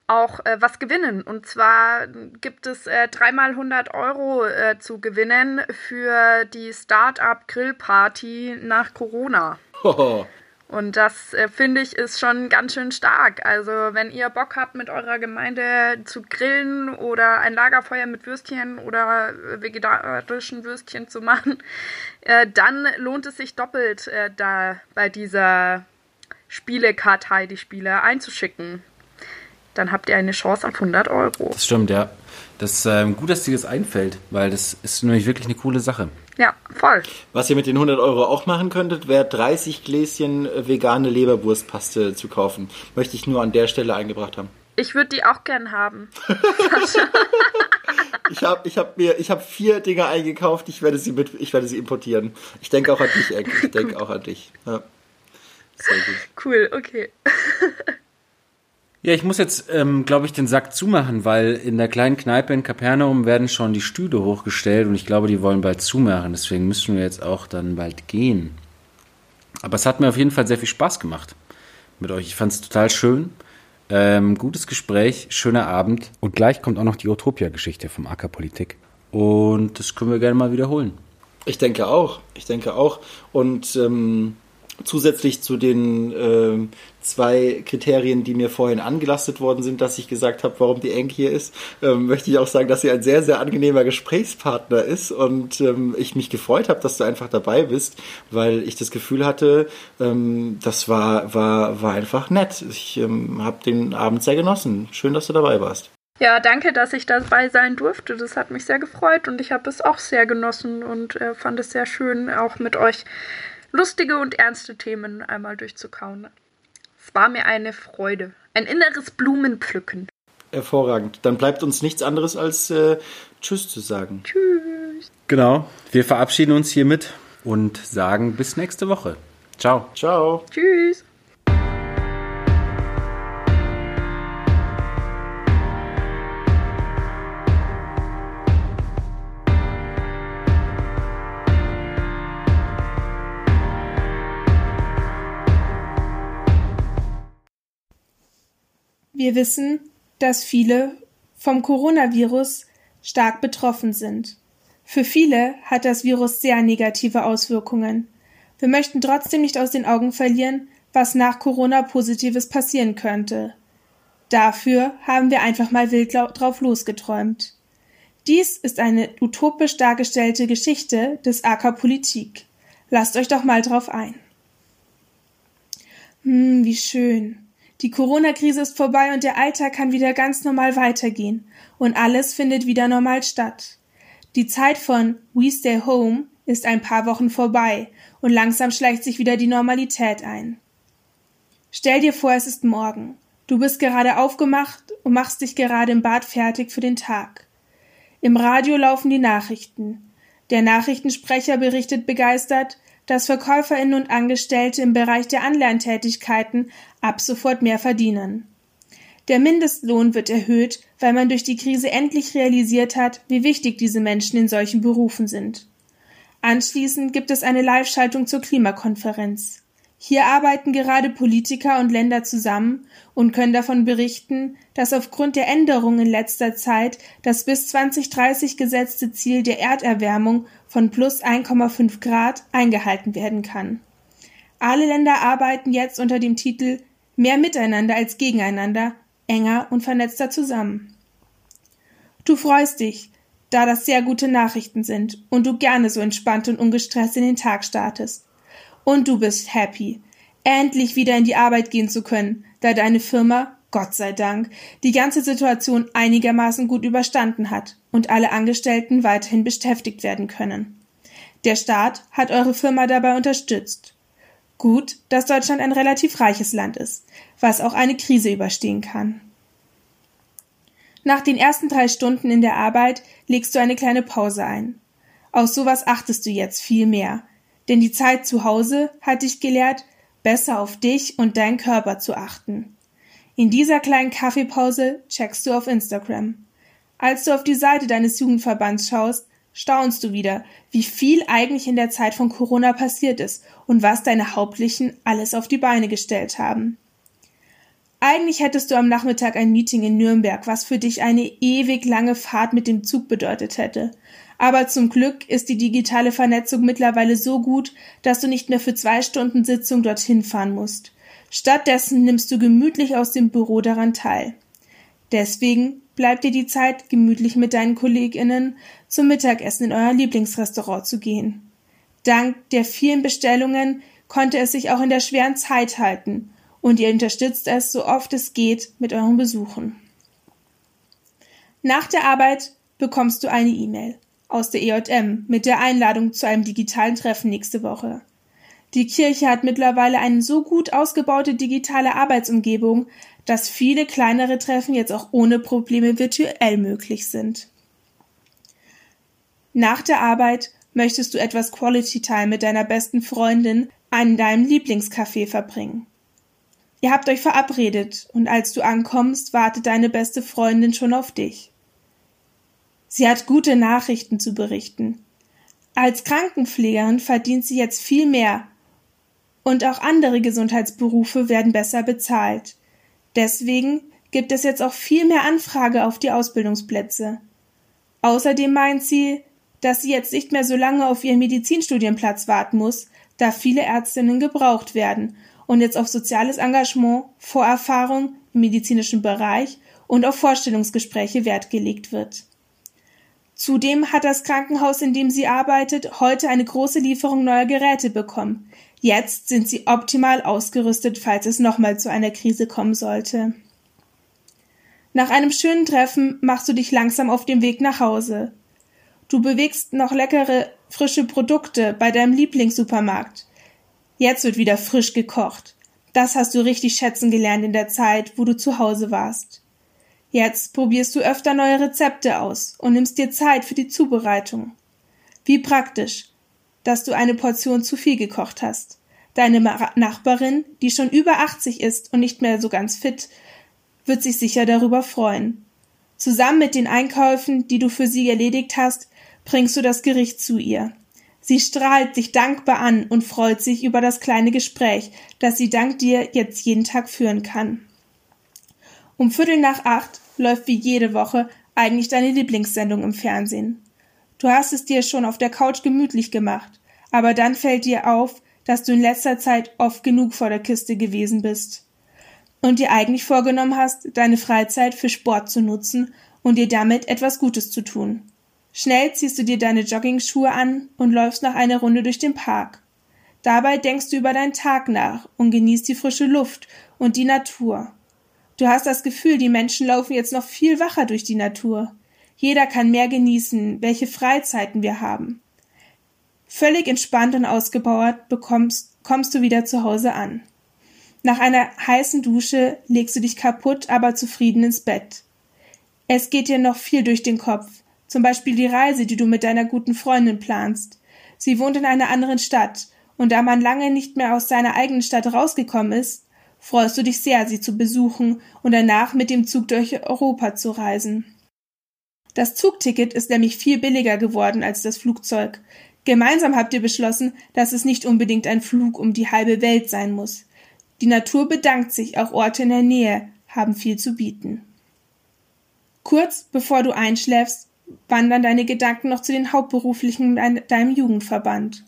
auch äh, was gewinnen. Und zwar gibt es äh, dreimal 100 Euro äh, zu gewinnen für die Startup Grillparty nach Corona. Oh. Und das äh, finde ich ist schon ganz schön stark. Also wenn ihr Bock habt, mit eurer Gemeinde zu grillen oder ein Lagerfeuer mit Würstchen oder äh, vegetarischen Würstchen zu machen, äh, dann lohnt es sich doppelt, äh, da bei dieser Spielekartei die Spiele einzuschicken dann habt ihr eine Chance auf 100 Euro. Das stimmt, ja. Das ist ähm, gut, dass dir das einfällt, weil das ist nämlich wirklich eine coole Sache. Ja, voll. Was ihr mit den 100 Euro auch machen könntet, wäre 30 Gläschen vegane Leberwurstpaste zu kaufen. Möchte ich nur an der Stelle eingebracht haben. Ich würde die auch gern haben. ich habe ich hab mir ich habe vier Dinge eingekauft. Ich werde sie mit ich werde sie importieren. Ich denke auch an dich, Eck. Ich denke auch an dich. Ja. Sehr gut. Cool, okay. Ja, ich muss jetzt, ähm, glaube ich, den Sack zumachen, weil in der kleinen Kneipe in Kapernaum werden schon die Stühle hochgestellt und ich glaube, die wollen bald zumachen. Deswegen müssen wir jetzt auch dann bald gehen. Aber es hat mir auf jeden Fall sehr viel Spaß gemacht mit euch. Ich fand es total schön. Ähm, gutes Gespräch, schöner Abend. Und gleich kommt auch noch die Utopia-Geschichte vom Ackerpolitik. Und das können wir gerne mal wiederholen. Ich denke auch. Ich denke auch. Und ähm, zusätzlich zu den äh, zwei Kriterien, die mir vorhin angelastet worden sind, dass ich gesagt habe, warum die Enk hier ist, ähm, möchte ich auch sagen, dass sie ein sehr, sehr angenehmer Gesprächspartner ist und ähm, ich mich gefreut habe, dass du einfach dabei bist, weil ich das Gefühl hatte, ähm, das war, war, war einfach nett. Ich ähm, habe den Abend sehr genossen. Schön, dass du dabei warst. Ja, danke, dass ich dabei sein durfte. Das hat mich sehr gefreut und ich habe es auch sehr genossen und äh, fand es sehr schön, auch mit euch lustige und ernste Themen einmal durchzukauen. Es war mir eine Freude, ein inneres Blumenpflücken. Hervorragend. Dann bleibt uns nichts anderes als äh, Tschüss zu sagen. Tschüss. Genau. Wir verabschieden uns hiermit und sagen bis nächste Woche. Ciao. Ciao. Tschüss. Wir wissen, dass viele vom Coronavirus stark betroffen sind. Für viele hat das Virus sehr negative Auswirkungen. Wir möchten trotzdem nicht aus den Augen verlieren, was nach Corona Positives passieren könnte. Dafür haben wir einfach mal wild drauf losgeträumt. Dies ist eine utopisch dargestellte Geschichte des AK Politik. Lasst euch doch mal drauf ein. Hm, wie schön. Die Corona-Krise ist vorbei und der Alltag kann wieder ganz normal weitergehen und alles findet wieder normal statt. Die Zeit von We Stay Home ist ein paar Wochen vorbei und langsam schleicht sich wieder die Normalität ein. Stell dir vor, es ist morgen. Du bist gerade aufgemacht und machst dich gerade im Bad fertig für den Tag. Im Radio laufen die Nachrichten. Der Nachrichtensprecher berichtet begeistert, dass Verkäuferinnen und Angestellte im Bereich der Anlerntätigkeiten ab sofort mehr verdienen. Der Mindestlohn wird erhöht, weil man durch die Krise endlich realisiert hat, wie wichtig diese Menschen in solchen Berufen sind. Anschließend gibt es eine Live-Schaltung zur Klimakonferenz. Hier arbeiten gerade Politiker und Länder zusammen und können davon berichten, dass aufgrund der Änderungen in letzter Zeit das bis 2030 gesetzte Ziel der Erderwärmung von plus 1,5 Grad eingehalten werden kann. Alle Länder arbeiten jetzt unter dem Titel Mehr miteinander als gegeneinander, enger und vernetzter zusammen. Du freust dich, da das sehr gute Nachrichten sind und du gerne so entspannt und ungestresst in den Tag startest. Und du bist happy, endlich wieder in die Arbeit gehen zu können, da deine Firma, Gott sei Dank, die ganze Situation einigermaßen gut überstanden hat und alle Angestellten weiterhin beschäftigt werden können. Der Staat hat eure Firma dabei unterstützt. Gut, dass Deutschland ein relativ reiches Land ist, was auch eine Krise überstehen kann. Nach den ersten drei Stunden in der Arbeit legst du eine kleine Pause ein. Auf sowas achtest du jetzt viel mehr, denn die Zeit zu Hause hat dich gelehrt, besser auf dich und deinen Körper zu achten. In dieser kleinen Kaffeepause checkst du auf Instagram. Als du auf die Seite deines Jugendverbands schaust, staunst du wieder, wie viel eigentlich in der Zeit von Corona passiert ist und was deine Hauptlichen alles auf die Beine gestellt haben. Eigentlich hättest du am Nachmittag ein Meeting in Nürnberg, was für dich eine ewig lange Fahrt mit dem Zug bedeutet hätte. Aber zum Glück ist die digitale Vernetzung mittlerweile so gut, dass du nicht mehr für zwei Stunden Sitzung dorthin fahren musst. Stattdessen nimmst du gemütlich aus dem Büro daran teil. Deswegen bleibt dir die Zeit, gemütlich mit deinen KollegInnen zum Mittagessen in euer Lieblingsrestaurant zu gehen. Dank der vielen Bestellungen konnte es sich auch in der schweren Zeit halten und ihr unterstützt es so oft es geht mit euren Besuchen. Nach der Arbeit bekommst du eine E-Mail aus der EJM mit der Einladung zu einem digitalen Treffen nächste Woche. Die Kirche hat mittlerweile eine so gut ausgebaute digitale Arbeitsumgebung, dass viele kleinere Treffen jetzt auch ohne Probleme virtuell möglich sind. Nach der Arbeit möchtest du etwas Quality Time mit deiner besten Freundin an deinem Lieblingscafé verbringen. Ihr habt euch verabredet und als du ankommst, wartet deine beste Freundin schon auf dich. Sie hat gute Nachrichten zu berichten. Als Krankenpflegerin verdient sie jetzt viel mehr und auch andere Gesundheitsberufe werden besser bezahlt. Deswegen gibt es jetzt auch viel mehr Anfrage auf die Ausbildungsplätze. Außerdem meint sie, dass sie jetzt nicht mehr so lange auf ihren Medizinstudienplatz warten muss, da viele Ärztinnen gebraucht werden und jetzt auf soziales Engagement, Vorerfahrung im medizinischen Bereich und auf Vorstellungsgespräche Wert gelegt wird. Zudem hat das Krankenhaus, in dem sie arbeitet, heute eine große Lieferung neuer Geräte bekommen. Jetzt sind sie optimal ausgerüstet, falls es nochmal zu einer Krise kommen sollte. Nach einem schönen Treffen machst du dich langsam auf den Weg nach Hause. Du bewegst noch leckere, frische Produkte bei deinem Lieblingssupermarkt. Jetzt wird wieder frisch gekocht. Das hast du richtig schätzen gelernt in der Zeit, wo du zu Hause warst. Jetzt probierst du öfter neue Rezepte aus und nimmst dir Zeit für die Zubereitung. Wie praktisch, dass du eine Portion zu viel gekocht hast. Deine Nachbarin, die schon über 80 ist und nicht mehr so ganz fit, wird sich sicher darüber freuen. Zusammen mit den Einkäufen, die du für sie erledigt hast, bringst du das Gericht zu ihr. Sie strahlt dich dankbar an und freut sich über das kleine Gespräch, das sie dank dir jetzt jeden Tag führen kann. Um Viertel nach acht läuft wie jede Woche eigentlich deine Lieblingssendung im Fernsehen. Du hast es dir schon auf der Couch gemütlich gemacht, aber dann fällt dir auf, dass du in letzter Zeit oft genug vor der Kiste gewesen bist und dir eigentlich vorgenommen hast, deine Freizeit für Sport zu nutzen und dir damit etwas Gutes zu tun. Schnell ziehst du dir deine Joggingschuhe an und läufst nach einer Runde durch den Park. Dabei denkst du über deinen Tag nach und genießt die frische Luft und die Natur. Du hast das Gefühl, die Menschen laufen jetzt noch viel wacher durch die Natur. Jeder kann mehr genießen, welche Freizeiten wir haben. Völlig entspannt und ausgebauert bekommst, kommst du wieder zu Hause an. Nach einer heißen Dusche legst du dich kaputt, aber zufrieden ins Bett. Es geht dir noch viel durch den Kopf, zum Beispiel die Reise, die du mit deiner guten Freundin planst. Sie wohnt in einer anderen Stadt, und da man lange nicht mehr aus seiner eigenen Stadt rausgekommen ist, freust du dich sehr, sie zu besuchen und danach mit dem Zug durch Europa zu reisen. Das Zugticket ist nämlich viel billiger geworden als das Flugzeug. Gemeinsam habt ihr beschlossen, dass es nicht unbedingt ein Flug um die halbe Welt sein muss. Die Natur bedankt sich, auch Orte in der Nähe haben viel zu bieten. Kurz bevor du einschläfst, wandern deine Gedanken noch zu den Hauptberuflichen in deinem Jugendverband.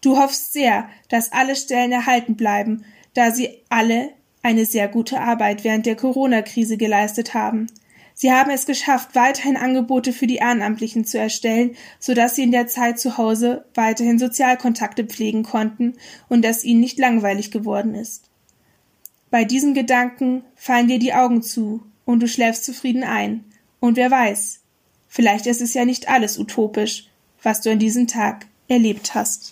Du hoffst sehr, dass alle Stellen erhalten bleiben, da sie alle eine sehr gute Arbeit während der Corona-Krise geleistet haben. Sie haben es geschafft, weiterhin Angebote für die Ehrenamtlichen zu erstellen, sodass sie in der Zeit zu Hause weiterhin Sozialkontakte pflegen konnten und dass ihnen nicht langweilig geworden ist. Bei diesen Gedanken fallen dir die Augen zu und du schläfst zufrieden ein. Und wer weiß, vielleicht ist es ja nicht alles utopisch, was du an diesem Tag erlebt hast.